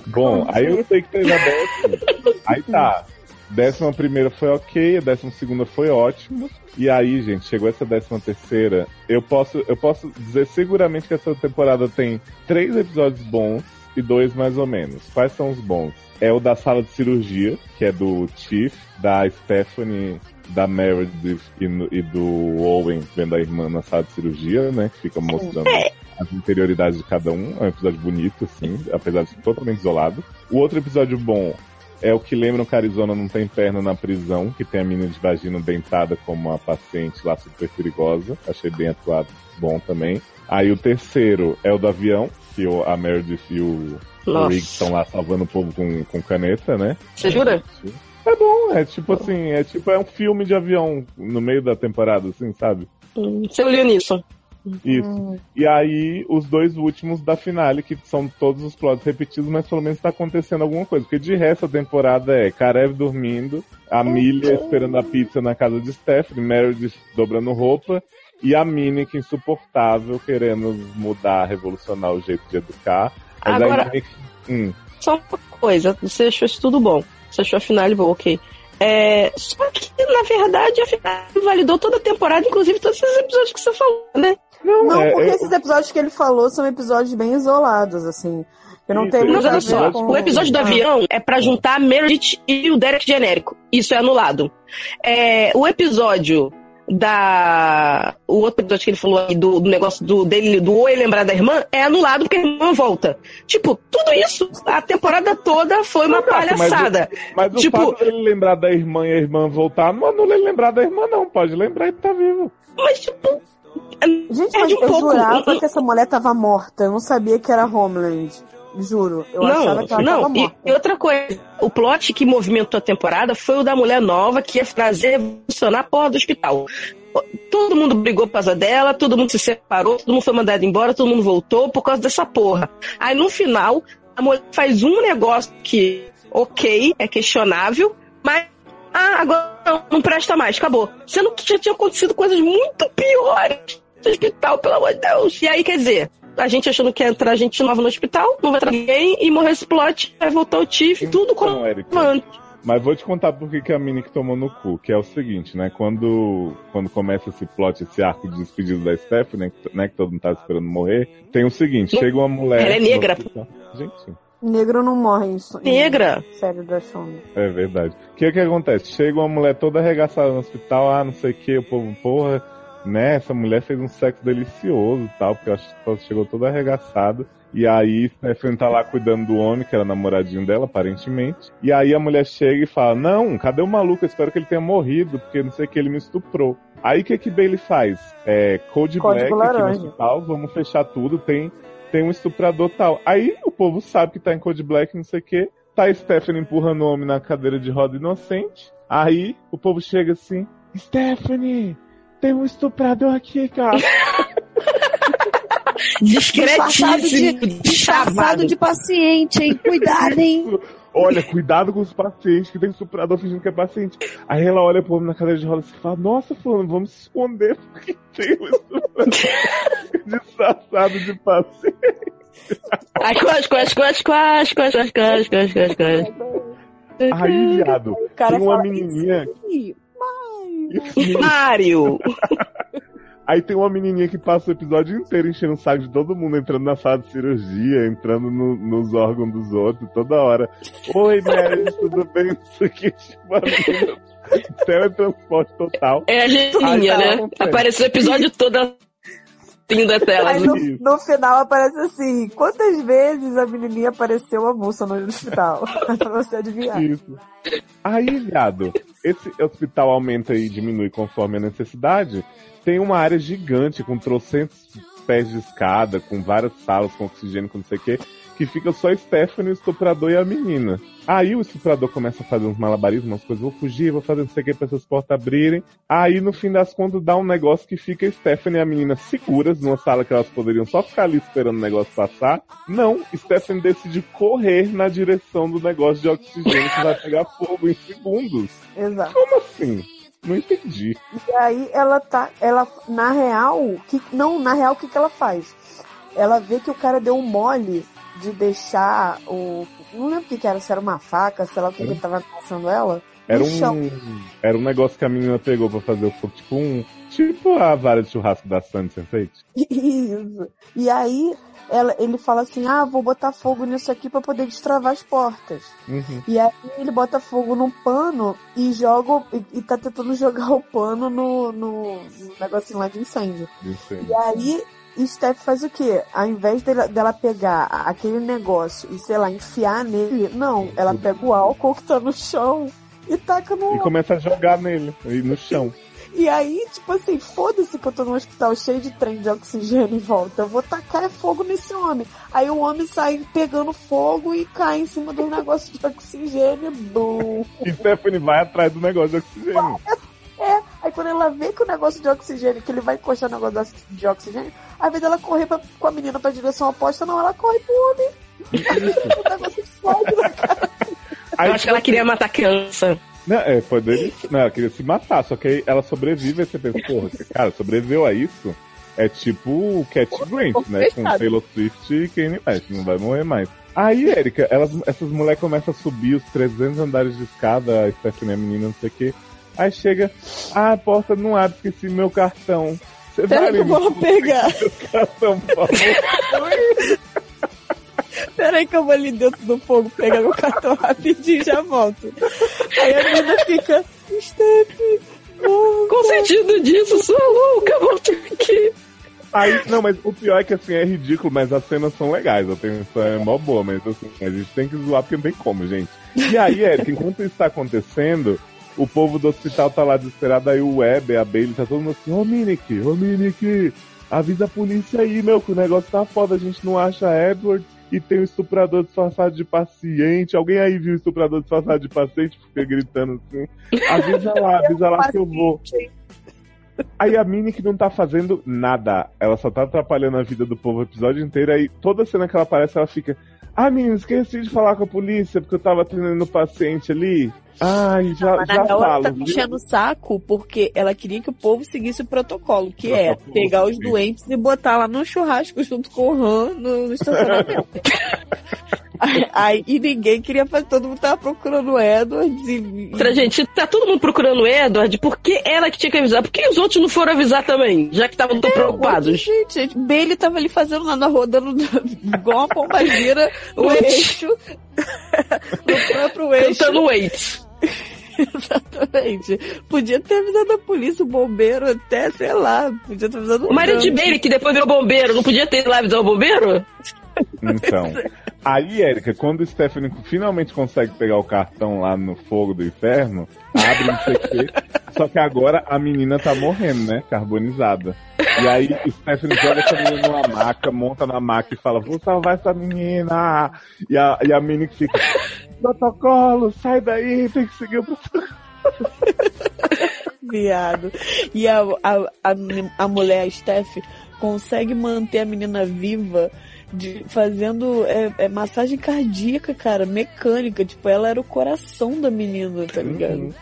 Bom, aí eu sei que teve a décima. Aí tá. Décima primeira foi ok, a décima segunda foi ótima. E aí, gente, chegou essa décima terceira. Eu posso, eu posso dizer seguramente que essa temporada tem três episódios bons e dois mais ou menos. Quais são os bons? É o da sala de cirurgia, que é do Chief, da Stephanie, da Meredith e, e do Owen vendo a irmã na sala de cirurgia, né? Que fica mostrando as interioridades de cada um. É um episódio bonito, assim, apesar de ser totalmente isolado. O outro episódio bom é o que lembra que a Arizona não tem perna na prisão, que tem a menina de vagina dentada como uma paciente lá super perigosa. Achei bem atuado, bom também. Aí o terceiro é o do avião, que o, a Meredith e o, Nossa. Rick estão lá salvando o povo com, com caneta, né? Você jura? É bom, é tipo assim, é tipo é um filme de avião no meio da temporada, assim, sabe? Hum, Você olhou Isso. E aí, os dois últimos da finale, que são todos os plots repetidos, mas pelo menos tá acontecendo alguma coisa. Porque de resto a temporada é Karev dormindo, a Milha esperando a pizza na casa de Stephanie, Meredith dobrando roupa, e a Minnie, que insuportável, querendo mudar, revolucionar o jeito de educar. Mas Agora- que- hum, Só uma coisa, você achou isso tudo bom. Você achou a finale boa, ok. É, só que, na verdade, a finale validou toda a temporada, inclusive todos esses episódios que você falou, né? Não, é, porque eu- esses episódios que ele falou são episódios bem isolados, assim. Que não isso, muito Mas a olha Mas ver só, com... o episódio do Ah. avião é pra juntar a Meredith e o Derek genérico. Isso é anulado. É, o episódio da. O outro episódio que ele falou aí do, do negócio do, dele, do Oi lembrar da irmã, é anulado porque a irmã volta. Tipo, tudo isso, a temporada toda foi uma Não, mas o- palhaçada. Mas o Tipo- fato dele lembrar da irmã e a irmã voltar não anula ele lembrar da irmã, não. Pode lembrar ele tá vivo. Mas, tipo. Gente, mas um eu pouco. jurava que essa mulher tava morta. Eu não sabia que era Homeland. Juro. Eu achava Não, que ela não. tava E, morta. e outra coisa, o plot que movimentou a temporada foi o da mulher nova que ia trazer revolucionar a porra do hospital. Todo mundo brigou por causa dela, todo mundo se separou, todo mundo foi mandado embora, todo mundo voltou por causa dessa porra. Aí no final, a mulher faz um negócio que, ok, é questionável, mas ah, agora não, não presta mais, acabou. Sendo que já tinha acontecido coisas muito piores no hospital, pelo amor de Deus. E aí, quer dizer, a gente achando que ia entrar gente nova no hospital, não vai entrar ninguém, e morreu esse plot, vai voltar o Tiff, tudo como Então, Érica, antes. Mas vou te contar por que a Minnie que tomou no cu, que é o seguinte, né? Quando, quando começa esse plot, esse arco de despedido da Stephanie, né? Que todo mundo tá esperando morrer, tem o seguinte, chega uma mulher... Ela é negra. Gente, Negro não morre em, so- em Negra. série da Shonda. é verdade. O que que acontece? Chega uma mulher toda arregaçada no hospital, ah, não sei o que, o povo, porra, né? Essa mulher fez um sexo delicioso e tal, porque ela ela chegou toda arregaçada. E aí, Stephanie tá lá cuidando do homem, que era namoradinho dela, aparentemente. E aí a mulher chega e fala, não, cadê o maluco? Eu espero que ele tenha morrido, porque não sei o que, ele me estuprou. Aí o que que Bailey faz? É, Code Black Código aqui no hospital, vamos fechar tudo, tem, tem um estuprador tal. Aí o povo sabe que tá em Code Black, não sei o que. Tá a Stephanie empurrando o homem na cadeira de roda inocente. Aí o povo chega assim, Stephanie, tem um estuprador aqui, cara. Disfarçado Discretíssimo, de, disfarçado de paciente, hein? Cuidado, hein? Olha, cuidado com os pacientes, que tem estuprador fingindo que é paciente. Aí ela olha pro homem na cadeira de rodas e fala, nossa, fulano, vamos se esconder, porque tem um estuprador disfarçado de paciente. Ai, quase, quase, quase, quase, quase, quase, quase, quase, quase. Aí, viado, tem uma menininha... "Ih, Mário! Aí tem uma menininha que passa o episódio inteiro enchendo o saco de todo mundo, entrando na sala de cirurgia, entrando no- nos órgãos dos outros, toda hora. Oi, Mary, tudo bem? Isso aqui, tipo, a menina, teletransporte total. É a Geninha, Ai, tá, né? não sei. Aparece o episódio todo assim da tela. Aí no, no final aparece assim: quantas vezes a menininha apareceu avulsa no hospital? pra você adivinhar. Isso. Aí, viado, esse hospital aumenta e diminui conforme a necessidade. Tem uma área gigante com trocentos pés de escada, com várias salas com oxigênio, com não sei o quê, que fica só Stephanie, o estuprador e a menina. Aí o estuprador começa a fazer uns malabarismos, umas coisas, vou fugir, vou fazer não sei o que pra essas portas abrirem. Aí, no fim das contas, dá um negócio que fica Stephanie e a menina seguras numa sala que elas poderiam só ficar ali esperando o negócio passar. Não, Stephanie decide correr na direção do negócio de oxigênio que vai pegar fogo em segundos. Exato. Como assim? Não entendi. E aí ela tá. Ela, na real, que, não, na real, o que, que ela faz? Ela vê que o cara deu um mole de deixar o. Não lembro o que, que era, se era uma faca, sei lá o que, que tava passando ela. Era um, era um negócio que a menina pegou pra fazer o fogo, tipo um. Tipo a vara de churrasco da Sandy Sense8. Isso. E aí ela, ele fala assim: ah, vou botar fogo nisso aqui pra poder destravar as portas. Uhum. E aí ele bota fogo num pano e joga. E, e tá tentando jogar o pano no, no, no negocinho lá de incêndio. Aí. E aí, Steph faz o quê? Ao invés dela, dela pegar aquele negócio e, sei lá, enfiar nele, não, ela pega o álcool que tá no chão e taca no. E começa a jogar nele, aí no chão. E aí, tipo assim, foda-se que eu tô num hospital cheio de trem de oxigênio em volta. Eu vou tacar fogo nesse homem. Aí o homem sai pegando fogo e cai em cima do negócio de oxigênio. Bum. E Stephanie vai atrás do negócio de oxigênio. É, aí quando ela vê que o negócio de oxigênio, que ele vai encostar no negócio de oxigênio, ao invés dela correr pra, com a menina pra direção oposta, não, ela corre pro homem. o negócio explode na cara. Aí, Eu acho que ela queria matar criança. Não, é, poderia. Não, ela queria se matar, só que aí ela sobrevive e você pensa, porra, cara, sobreviveu a isso. É tipo o Cat Grant, né? Com fechado. Taylor Swift e Kanye West, não vai morrer mais. Aí, Erika, elas, essas mulheres começam a subir os 300 andares de escada, a Stephanie, a menina, não sei o quê. Aí chega, ah, a porta não abre, esqueci meu cartão. Você vai que eu vou pegar. cartão, por favor. Peraí que eu vou ali dentro do fogo pegar meu cartão rapidinho e já volto. Aí a menina fica, Steph, não. Qual o sentido disso? Sou louca, volta aqui. Aí, não, mas o pior é que assim, é ridículo, mas as cenas são legais, a tensão é mó boa, mas assim, a gente tem que zoar porque não tem como, gente. E aí, Eric, enquanto isso tá acontecendo, o povo do hospital tá lá desesperado, aí o Web, a Bailey, tá todo mundo assim, ô Minick, ô Minick, avisa a polícia aí, meu, que o negócio tá foda, a gente não acha Edward e tem um estuprador disfarçado de paciente. Alguém aí viu o estuprador disfarçado de paciente? Fica gritando assim. Avisa lá, avisa lá que eu vou. Aí a Minnie que não tá fazendo nada. Ela só tá atrapalhando a vida do povo o episódio inteiro. Aí toda cena que ela aparece, ela fica. Ah, menina, esqueci de falar com a polícia porque eu tava atendendo o paciente ali. Ai, já, Mas já falo. tá enchendo o saco porque ela queria que o povo seguisse o protocolo, que é Protocolo, pegar os sim. doentes e botar lá no churrasco junto com o Han no, no estacionamento. aí, e ninguém queria fazer, todo mundo tava procurando o Edwards e, Outra gente, tá todo mundo procurando o Edward, por que ela que tinha que avisar? Por que os outros não foram avisar também? Já que estavam tão preocupados. Gente, gente, Bailey tava ali fazendo nada, rodando igual uma pombagira o eixo. no próprio eixo. Cantando wait. Exatamente. Podia ter avisado a polícia, o bombeiro, até, sei lá, podia ter avisado O marido de. Bailey, que depois virou bombeiro, não podia ter lá avisar o bombeiro? Então. Aí, Érica, quando o Stephanie finalmente consegue pegar o cartão lá no fogo do inferno, abre não sei o quê. Só que agora a menina tá morrendo, né? Carbonizada. E aí o Stephanie joga essa menina numa maca, monta na maca e fala, vou salvar essa menina. E a, e a menina que fica, protocolo, sai daí, tem que seguir o protocolo. Viado. E a, a, a, a mulher, a Steph, consegue manter a menina viva de, fazendo é, é, massagem cardíaca, cara, mecânica. Tipo, ela era o coração da menina, tá ligado?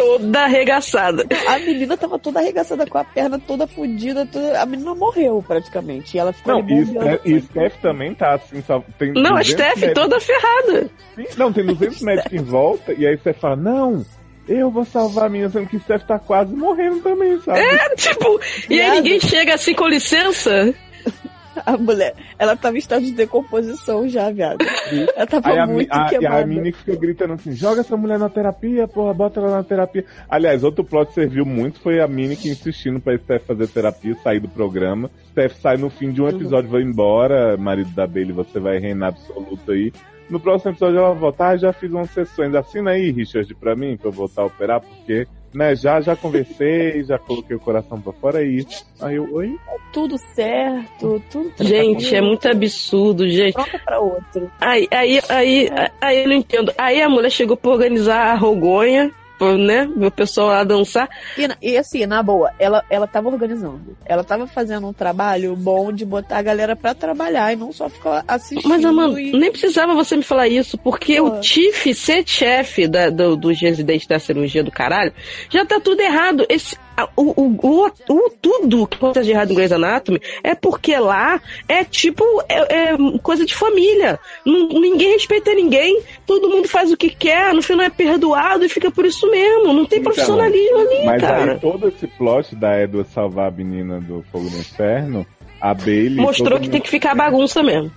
Toda arregaçada. A menina tava toda arregaçada com a perna toda fodida. Toda... A menina morreu praticamente. E ela ficou Não, e. Steph, e Steph também tá assim, só, tem Não, a 200 Steph médicos- toda ferrada. Sim, Não, tem 200 médicos em volta, e aí você fala, não, eu vou salvar a menina, sendo que o Steph tá quase morrendo também, sabe? É, tipo, e aí ninguém chega assim com licença. A mulher, ela tava em estado de decomposição já, viado. Ela tava Aí muito a, e queimada. a menina fica gritando assim, joga essa mulher na terapia, porra, bota ela na terapia. Aliás, outro plot que serviu muito foi a Minic insistindo pra Steph fazer terapia, sair do programa. Steph sai no fim de um episódio, vai embora, marido da Bailey, você vai reinar absoluto aí. No próximo episódio ela volta, ah, já fiz umas sessões, assina aí, Richard, pra mim, pra eu voltar a operar, porque, né, já, já conversei, já coloquei o coração pra fora aí. Aí eu, oi? Tudo certo, tudo Gente, é muito absurdo, gente. Pronta pra outro. Aí, aí, aí, aí eu não entendo. Aí a mulher chegou pra organizar a rogonha, né? O pessoal lá dançar. E, e assim, na boa, ela, ela tava organizando. Ela tava fazendo um trabalho bom de botar a galera pra trabalhar e não só ficar assistindo. Mas, mano, e... nem precisava você me falar isso, porque Pô. o Tiff ser chefe da, do, dos residentes da cirurgia do caralho, já tá tudo errado. Esse, o, o, o, o- tudo que acontece de errado em Grey's Anatomy é porque lá é tipo, é, é coisa de família. Ninguém respeita ninguém, todo mundo faz o que quer, no final é perdoado e fica por isso mesmo. Não tem Então, profissionalismo ali, Mas cara. aí todo esse plot da Edward salvar a menina do Fogo no Inferno, a Bailey. Mostrou que mundo, tem que ficar bagunça mesmo.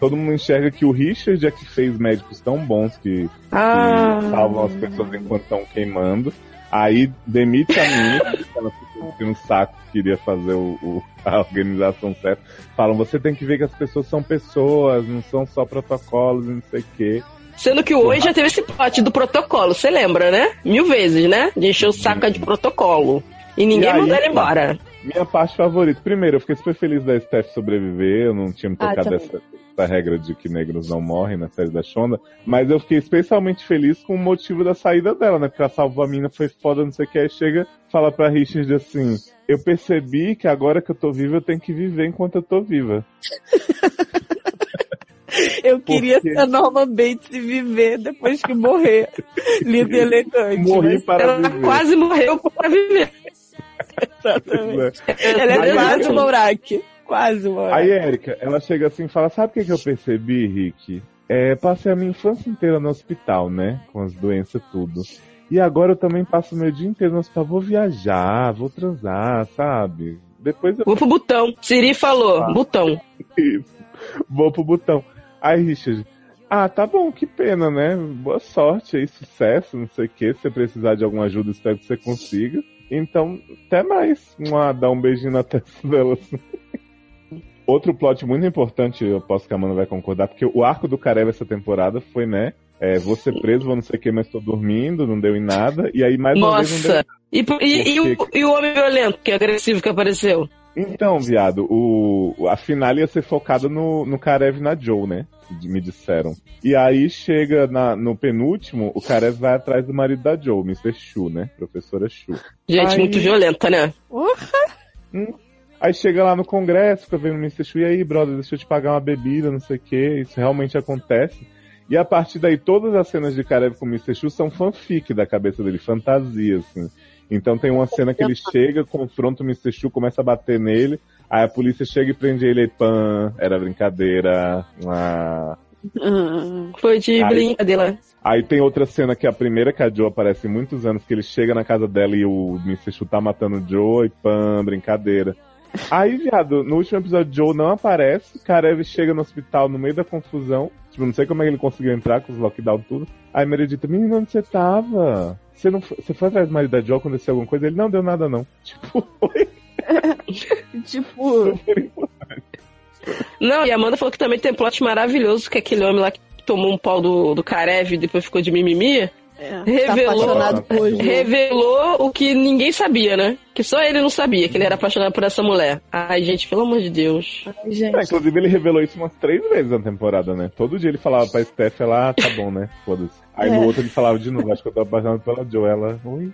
Todo mundo enxerga que o Richard é que fez médicos tão bons que, que Ah. salvam as pessoas enquanto estão queimando. Aí demite a menina, ela ficou no saco que queria fazer o, o- a organização certa. Falam, você tem que ver que as pessoas são pessoas, não são só protocolos, e não sei o quê. Sendo que hoje já teve esse pote do protocolo, você lembra, né? Mil vezes, né? De encher o saco de protocolo. E ninguém E aí, mandou ele embora. Minha parte favorita. Primeiro, eu fiquei super feliz da Steph sobreviver. Eu não tinha me Ah, tocado também. dessa, dessa regra de que negros não morrem na série da Shonda. Mas eu fiquei especialmente feliz com o motivo da saída dela, né? Porque ela salvou a mina, foi foda, não sei o que. Aí chega, fala pra Richard assim: Eu percebi que agora que eu tô viva, eu tenho que viver enquanto eu tô viva. Eu queria ser Norma Bates e viver depois que morrer. Linda e elegante. Morri para Ela viver. quase morreu pra viver. Exatamente. Ela é quase uma Uraki. Quase uma Aí. Érica, ela chega assim e fala: Sabe o que, que eu percebi, Rick? É, passei a minha infância inteira no hospital, né? Com as doenças e tudo. E agora eu também passo meu dia inteiro no hospital. Vou viajar, vou transar, sabe? Depois eu Vou pro botão. Siri falou, Ah. botão. Isso. Vou pro botão. Aí, Richard. Ah, tá bom, que pena, né? Boa sorte aí, sucesso, não sei o que. Se você precisar de alguma ajuda, espero que você consiga. Então, até mais. Uma, dá um beijinho na testa dela. assim. Outro plot muito importante, eu posso que a Amanda vai concordar, porque o arco do Careva essa temporada foi, né? É, vou ser preso, vou não sei o que, mas tô dormindo, não deu em nada. E aí, mais uma vez, Nossa. E, e- e o, e o homem violento, que é agressivo que apareceu? Então, viado, o, a final ia ser focada no, no Karev e na Joe, né? Me disseram. E aí chega na- no penúltimo, o Karev vai atrás do marido da Joe, Mr. Shu, né? Professora Shu. Gente, Aí- muito violenta, né? Aí chega lá no congresso, fica vendo o Mr. Shu, e aí, brother, deixa eu te pagar uma bebida, não sei o que, isso realmente acontece. E a partir daí, todas as cenas de Karev com o Mr. Chu são fanfic da cabeça dele, fantasia, assim. Então tem uma cena que ele chega, confronta o Mr. Chu, começa a bater nele, aí a polícia chega e prende ele e pã, era brincadeira. Ah. Foi de Aí- brincadeira. Aí tem outra cena que é a primeira que a Joe aparece em muitos anos, que ele chega na casa dela e o Mr. Chu tá matando o Joe e pã, brincadeira. Aí, viado, no último episódio, Joe não aparece, Karev chega no hospital no meio da confusão. Tipo, não sei como é que ele conseguiu entrar com os lockdown tudo. Aí Meredith, menino, onde você tava? Você, não foi, você foi atrás do marido da aconteceu alguma coisa? Ele, não, deu nada não. Tipo, foi Tipo. Não, e a Amanda falou que também tem um plot maravilhoso, que aquele homem lá que tomou um pau do, do Karev e depois ficou de mimimi, é, Revelou- tá por Ju. revelou o que ninguém sabia, né? Que só ele não sabia, que ele era apaixonado por essa mulher. Ai, gente, pelo amor de Deus. Ai, É, gente. inclusive, ele revelou isso umas três vezes na temporada, né? Todo dia ele falava pra Steph, ela, ah, tá bom, né? Foda-se. Aí no É. outro ele falava de novo, acho que eu tô apaixonado pela Joe. Ela, oi,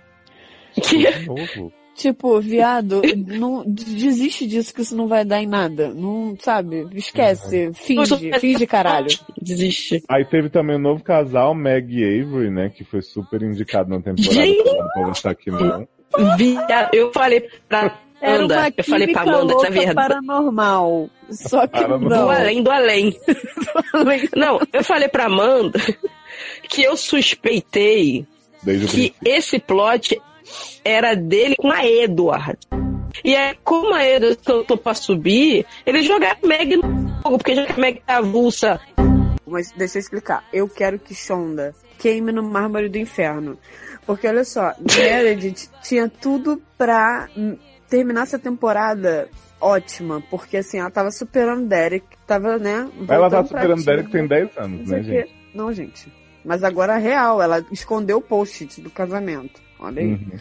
Que... de novo. Tipo, viado, não, desiste disso que isso não vai dar em nada. Não, sabe? Esquece. Finge, finge caralho. Desiste. Aí teve também um novo casal, Meg e Avery, né? Que foi super indicado na temporada. Gente! não Pra estar aqui não. Via- Eu falei pra Era Amanda, uma eu falei pra Amanda, louca essa verdade. paranormal. Só que Paranormal. Do não. além do além. Não, eu falei pra Amanda que eu suspeitei Desde o que esse plot era dele com a Edward. E aí, como a Edward soltou pra subir, eles jogaram a Meg no fogo, porque já que a Meg tá avulsa. Mas deixa eu explicar. Eu quero que Shonda queime no mármore do inferno. Porque olha só, Meredith tinha tudo pra terminar essa temporada ótima. Porque assim, ela tava superando Derek, tava, né? Ela tá superando ativa. Derek tem 10 Não anos, né, gente? Não, gente. Mas agora é real, ela escondeu o post-it do casamento. Olha aí. Uhum.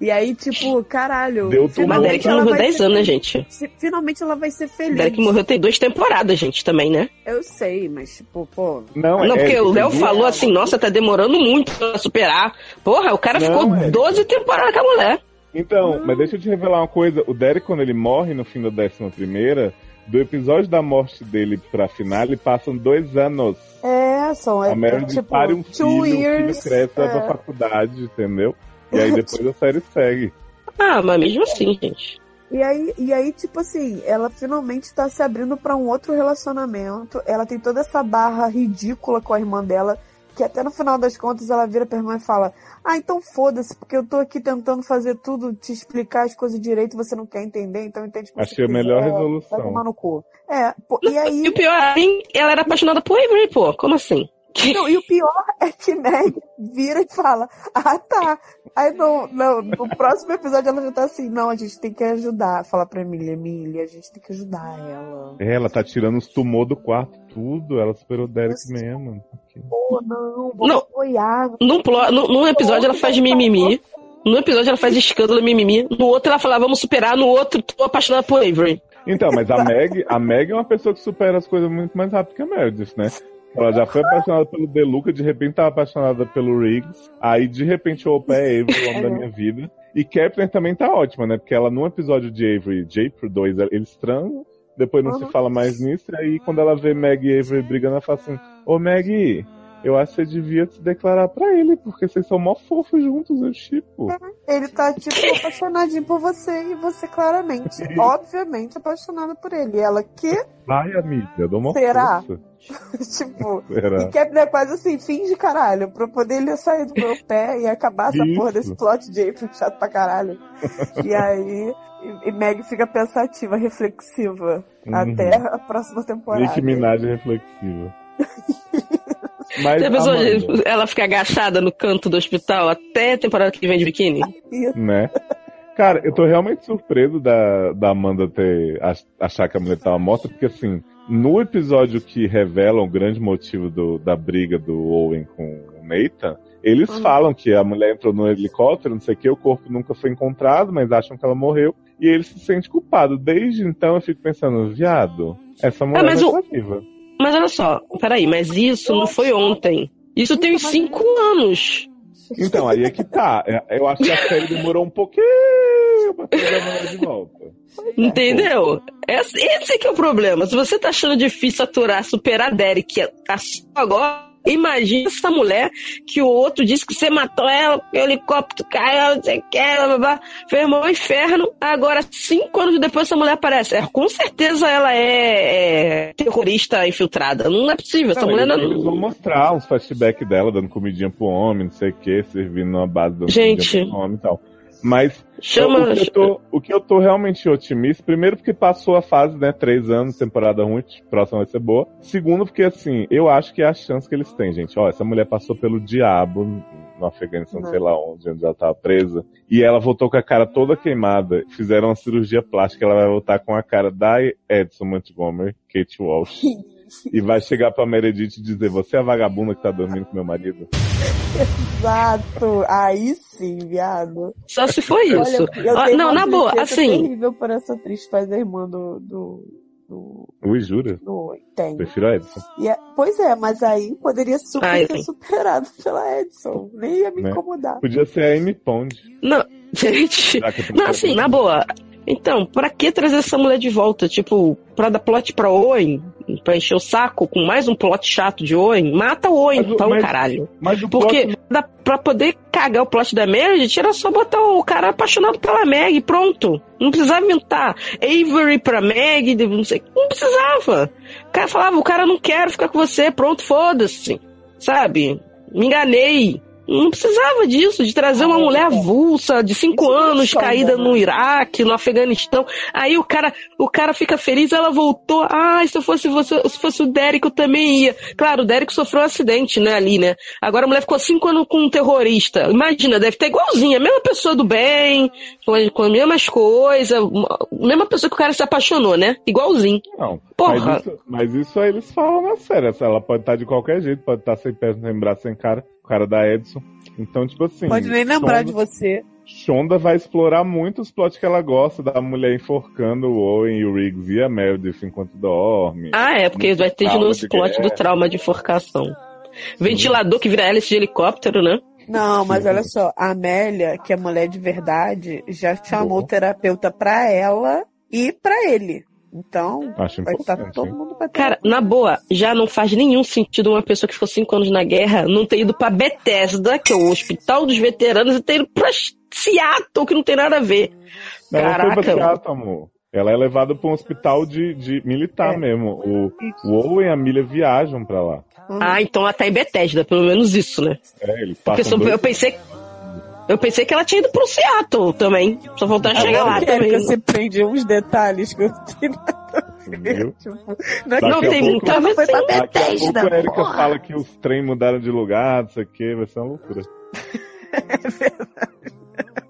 E aí, tipo, caralho. Deu tudo. Mas finalmente Derek ela morreu vai 10 ser anos, né, feliz. gente? Se- Finalmente ela vai ser feliz. Derek morreu tem duas temporadas, gente, também, né? Eu sei, mas, tipo, pô. Não, Não, é, porque o tem Léo duas- falou assim, nossa, tá demorando muito pra superar. Porra, o cara Não, ficou é. 12 temporadas com a mulher. Então, mas deixa eu te revelar uma coisa. O Derek, quando ele morre no fim da décima primeira, do episódio da morte dele pra finale, passam dois anos. É, são A Meredith tipo, pare um filho, two o filho years. cresce, é. faculdade, entendeu? E aí depois a série segue. Ah, mas mesmo assim, gente. E aí, e aí, tipo assim, ela finalmente tá se abrindo pra um outro relacionamento. Ela tem toda essa barra ridícula com a irmã dela, que até no final das contas ela vira pra irmã e fala: Ah, então foda-se, porque eu tô aqui tentando fazer tudo, te explicar as coisas direito, você não quer entender, então entende como Achei você a melhor quiser, resolução. Vai tomar no cu. É, pô, e aí. E o pior, assim, ela era apaixonada por Avery, pô. Como assim? Não, e o pior é que Meg vira e fala, ah tá. Aí no, no, no próximo episódio ela já tá assim, não, a gente tem que ajudar. Fala pra Emília, Emília, a gente tem que ajudar ela. É, ela tá tirando os tumor do quarto, tudo. Ela superou o Derek Nossa. mesmo. Pô, não, vou Não. apoiar. Num, plo- num, num episódio ela faz mimimi. Num episódio ela faz escândalo mimimi. No outro ela fala, vamos superar. No outro, tô apaixonada por Avery. Então, mas a Meg, a Meg é uma pessoa que supera as coisas muito mais rápido que a Meredith, né? Ela já foi apaixonada pelo Deluca, de repente tava apaixonada pelo Riggs, aí de repente o Opa é Avery, o homem da minha vida. E Kepler também tá ótima, né? Porque ela, num episódio de Avery e Jay pro 2, eles transam, depois não Uhum. se fala mais nisso, e aí quando ela vê Meg e Avery brigando, ela fala assim, ô Meg, eu acho que você devia se declarar pra ele, porque vocês são mó fofos juntos, eu chipo. Ele tá, tipo, apaixonadinho por você e você claramente, obviamente, apaixonada por ele. E ela, que? Vai, amiga, eu dou uma Será? tipo, Será? E Kepler é quase assim, finge caralho, pra poder ele sair do meu pé e acabar essa Isso. porra desse plot de April chato pra caralho. e aí, e, e Meg fica pensativa, reflexiva, Uhum. até a próxima temporada. Nicki Minaj reflexiva. Mas, Já pensou Amanda, ela fica agachada no canto do hospital até a temporada que vem de biquíni? né? Cara, eu tô realmente surpreso da, da Amanda ter ach- achar que a mulher tava morta, porque assim, no episódio que revela o grande motivo do- da briga do Owen com o Nathan, eles Uhum. falam que a mulher entrou no helicóptero, não sei o que, o corpo nunca foi encontrado, mas acham que ela morreu, e ele se sente culpado. Desde então eu fico pensando, viado, essa mulher mas não o- tá viva. Mas olha só, peraí, mas isso não foi ontem. Isso tem uns cinco anos. Então, aí é que tá. É- Eu acho que a série demorou um pouquinho pra trazer a de volta. Entendeu? Esse, esse que é o problema. Se você tá achando difícil aturar, superar Derek a- a- agora, Imagina essa mulher que o outro disse que você matou ela, que o helicóptero caiu, não sei o que, blá, blá, fez um inferno. Agora, cinco anos depois, essa mulher aparece. É, com certeza ela é, é terrorista infiltrada. Não é possível. Essa Não, mulher eles, não. eles vão mostrar uns flashbacks dela, dando comidinha pro homem, não sei o que, servindo numa base dando Gente. comidinha pro homem e tal. Mas Chama. o, que eu tô, o que eu tô realmente otimista, primeiro porque passou a fase, né? Três anos, temporada ruim, próxima vai ser boa. Segundo, porque assim, eu acho que é a chance que eles têm, gente. Ó, essa mulher passou pelo diabo no Afeganistão, Uhum. sei lá onde, onde ela tava presa. E ela voltou com a cara toda queimada. Fizeram uma cirurgia plástica, ela vai voltar com a cara da Edson Montgomery, Kate Walsh. e vai chegar pra Meredith e dizer, você é a vagabunda que tá dormindo com meu marido? Exato. Aí sim, viado. Só se for isso. Olha, Ah, não, na boa, tristeza assim. terrível por essa atriz que faz a irmã do. do, do, Ui, jura? do tem. Prefiro a Edson. E é- pois é, mas aí poderia super Ah, ser superado pela Edson. Nem ia me Né? incomodar. Podia ser a Amy Pond. Não, gente. a Não, assim, na boa. Então, pra que trazer essa mulher de volta? Tipo, pra dar plot pra Owen? Pra encher o saco com mais um plot chato de Owen? Mata o Owen, Mas então, mas- caralho. Mas o Porque plot- dá, pra poder cagar o plot da Meredith, era só botar o cara apaixonado pela Meg pronto. Não precisava inventar Avery pra Meg, não sei. Não precisava. O cara falava, o cara não quer ficar com você, pronto, foda-se. Sabe? Me enganei. Não precisava disso, de trazer uma Ah, mulher é. avulsa, de cinco é anos, caída né? no Iraque, no Afeganistão. Aí o cara, o cara fica feliz, ela voltou. Ah, se eu fosse você, se fosse o Derek, eu também ia. Claro, o Derek sofreu um acidente, né, ali, né? Agora a mulher ficou cinco anos com um terrorista. Imagina, deve ter igualzinha, a mesma pessoa do bem, com, as- mesmas coisas, uma- mesma pessoa que o cara se apaixonou, né? Igualzinho. Não. Porra. Mas isso, mas isso aí eles falam na série. essa- Ela pode estar de qualquer jeito, pode estar sem pé, sem braço, sem cara. O cara da Edson. Então, tipo assim. Pode nem lembrar Shonda, de você. Shonda vai explorar muito os plots que ela gosta, da mulher enforcando o Owen e o Riggs e a Meredith enquanto dorme. Ah, é, porque vai ter de novo Trauma esse de plot do guerra. trauma de enforcação. Ventilador que vira hélice de helicóptero, né? Não, mas Sim. olha só, a Amélia, que é mulher de verdade, já chamou Boa. o terapeuta pra ela e pra ele. Então, Acho vai estar todo mundo pra Cara, na boa, já não faz nenhum sentido uma pessoa que ficou cinco anos na guerra não ter ido pra Bethesda, que é o hospital dos veteranos, e ter ido pra Seattle, que não tem nada a ver. Não, ela foi pra Caraca. teatro, amor. Ela é levada pra um hospital de, de militar É. mesmo. O, o Owen e a Milha viajam pra lá. Ah, então ela tá em Bethesda, pelo menos isso, né? É, só- dois- eu pensei. Eu pensei que ela tinha ido pro Seattle também. Só faltar chegar Agora lá que a Erika também. se prende uns detalhes que eu não tenho? Tipo, não é Não tem pouco- muita ver foi pra sim. Daqui a pouco Bethesda, a Erika fala que os trem mudaram de lugar, não sei o que, vai ser uma loucura.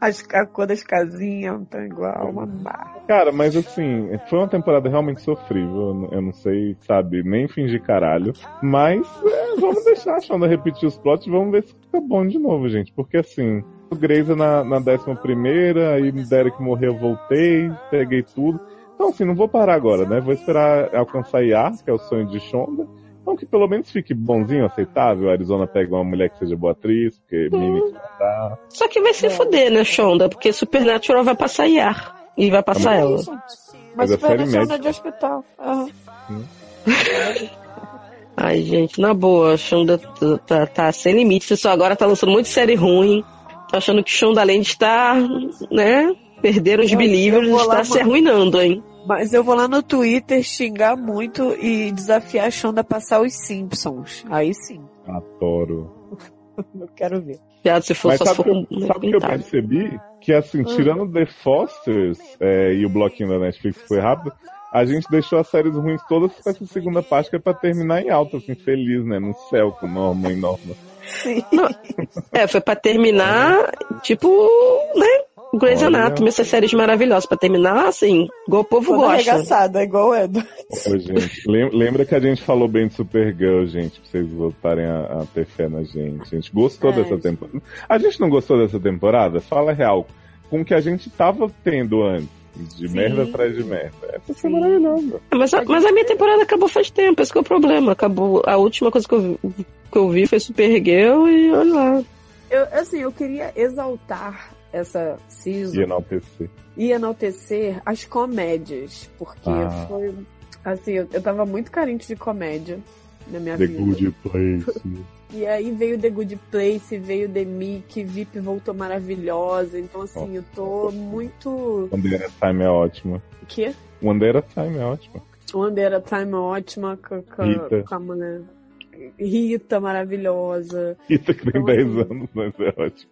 as, a das casinhas não tá igual, uma barra. Cara, mas assim, foi uma temporada realmente sofrível. eu não- sei, sabe, nem fingir caralho. Mas é, vamos deixar a Shonda repetir os plots e vamos ver se fica bom de novo, gente. Porque assim, o Grey's na, na 11, aí Derek morreu, eu voltei, peguei tudo. Então, assim, não vou parar agora, né? Vou esperar alcançar Yar, que é o sonho de Shonda. Então, que pelo menos fique bonzinho, aceitável. A Arizona pega uma mulher que seja boa atriz, porque Mini que tá. Só que vai se fuder, né, Shonda? Porque Supernatural vai passar Yar. E vai passar ela. Mas Mas série Supernatural é de hospital. Aham. Ai, gente, na boa, Shonda tá, tá, tá sem limite. Você só agora tá lançando muito série ruim. Tô achando que Shonda além de estar, né? Perder os believers, lá, está se arruinando, hein? Mas eu vou lá no Twitter xingar muito e desafiar a Shonda a passar os Simpsons. Aí sim, Adoro. eu quero ver. Viado, se for Mas só sabe que, eu- sabe o que eu percebi? Que assim, tirando The Fosters é, e o bloquinho da Netflix que foi rápido, a gente deixou as séries ruins todas com essa segunda parte que é pra terminar em alta, assim, feliz, né? No céu, com Norma e Norma. Sim. É, foi pra terminar, tipo, né? Grey's. Anatomy, essas séries maravilhosas. Pra terminar, assim, igual o povo Toda gosta. arregaçada, igual o Edo. Ô, gente, lem- lembra que a gente falou bem de Supergirl, gente, pra vocês voltarem a, a ter fé na gente. A gente gostou É, dessa gente. temporada. A gente não gostou dessa temporada? Fala a real. Com o que a gente tava tendo antes. De Sim. merda atrás de merda. Essa foi maravilhosa. Mas a, mas a minha temporada acabou faz tempo, esse que é o problema. Acabou. A última coisa que eu, vi- que eu vi foi Supergirl e olha lá. Eu, assim, eu queria exaltar essa season E enaltecer. e enaltecer as comédias, porque Ah. foi assim, eu, eu tava muito carente de comédia na minha The vida. Good Place. E aí veio The Good Place, veio The Mickey, VIP voltou maravilhosa. Então, assim, eu tô muito. One Day at a Time é ótima. O quê? One Day at a Time é ótima. One Day at a Time é ótima com, com, com a mulher. Rita maravilhosa. Rita que tem Então, 10 assim, anos, mas é ótimo.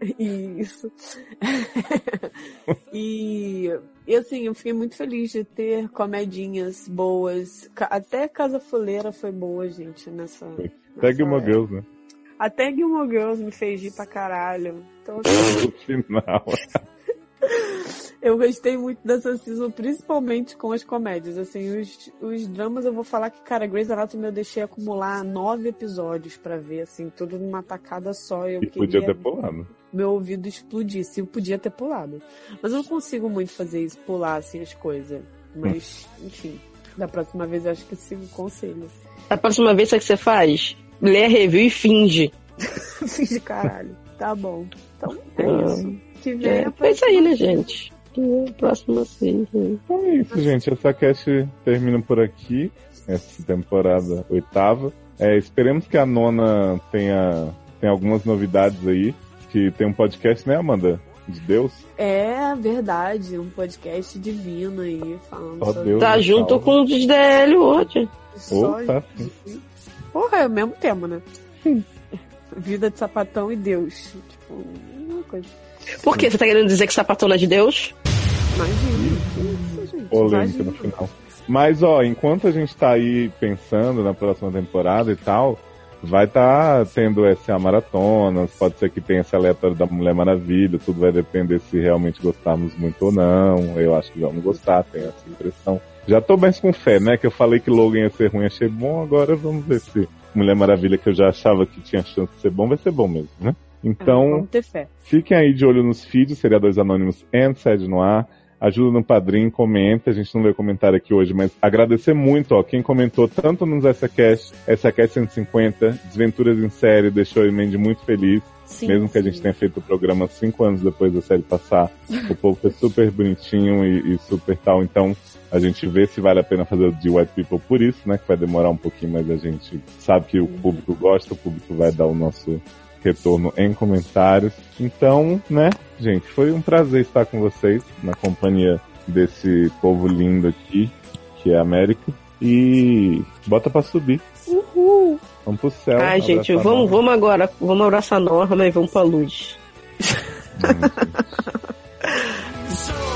Isso. e, e assim, eu fiquei muito feliz de ter comedinhas boas. Até Casa Fuleira foi boa, gente, nessa. Até Gilmore. Girls, né? Até Gilmore Girls me fez rir pra caralho. Então, assim, final. eu gostei muito dessa season, principalmente com as comédias. Assim, os, os dramas eu vou falar que, cara, Grey's Anatomy eu deixei acumular nove episódios pra ver, assim, tudo numa tacada só. Eu E podia queria ter pulado. meu ouvido explodisse. Eu podia ter pulado. Mas eu não consigo muito fazer isso, pular assim as coisas. Mas, enfim, da próxima vez eu acho que sigo o conselho. A próxima vez, sabe o que você faz? Lê a review e finge. Fiz de caralho. Tá bom. Então é Ah, isso. Que vem É, a foi isso aí, né, gente? É, Próxima sim. Então é isso, gente. Essa cast termina por aqui. Essa temporada oitava. É, esperemos que a nona tenha, tenha algumas novidades aí. Que tem um podcast, né, Amanda? De Deus. É verdade, um podcast divino aí, falando Só Deus. Tá junto com o DL hoje. só Opa. Porra, é o mesmo tema, né? Vida de sapatão e Deus. Tipo, uma coisa. Por quê? Você tá querendo dizer que sapatona é de Deus? Imagina. Que isso, gente? polêmica no final. Mas, ó, enquanto a gente tá aí pensando na próxima temporada e tal, vai tá tendo essa maratona, pode ser que tenha esse aleatório da Mulher Maravilha, tudo vai depender se realmente gostarmos muito ou não. Eu acho que vamos gostar, tenho essa impressão. Já tô mais com fé, né? Que eu falei que Logan ia ser ruim, achei bom, agora vamos ver se Mulher Maravilha, que eu já achava que tinha chance de ser bom, vai ser bom mesmo, né? Então, Vamos ter fé. Fiquem aí de olho nos feeds, Seriadores Anônimos e Sede no Ar. Ajuda no Padrim, comenta. A gente não vê comentário aqui hoje, mas agradecer muito, ó, quem comentou tanto nos SACast, SACast 150, Desventuras em Série, deixou o Emende muito feliz. Sim, Mesmo que a sim. gente tenha feito o programa cinco anos depois da série passar, o povo foi super bonitinho e, e super tal. Então, a gente vê se vale a pena fazer o de White People por isso, né? Que vai demorar um pouquinho, mas a gente sabe que o público gosta, o público vai dar o nosso retorno em comentários. Então, né, gente, foi um prazer estar com vocês na companhia desse povo lindo aqui, que é a América. E bota pra subir. Uhul. Vamos pro céu. Ai, gente, vamos, vamos agora. Vamos abraçar a Norma e vamos pra luz.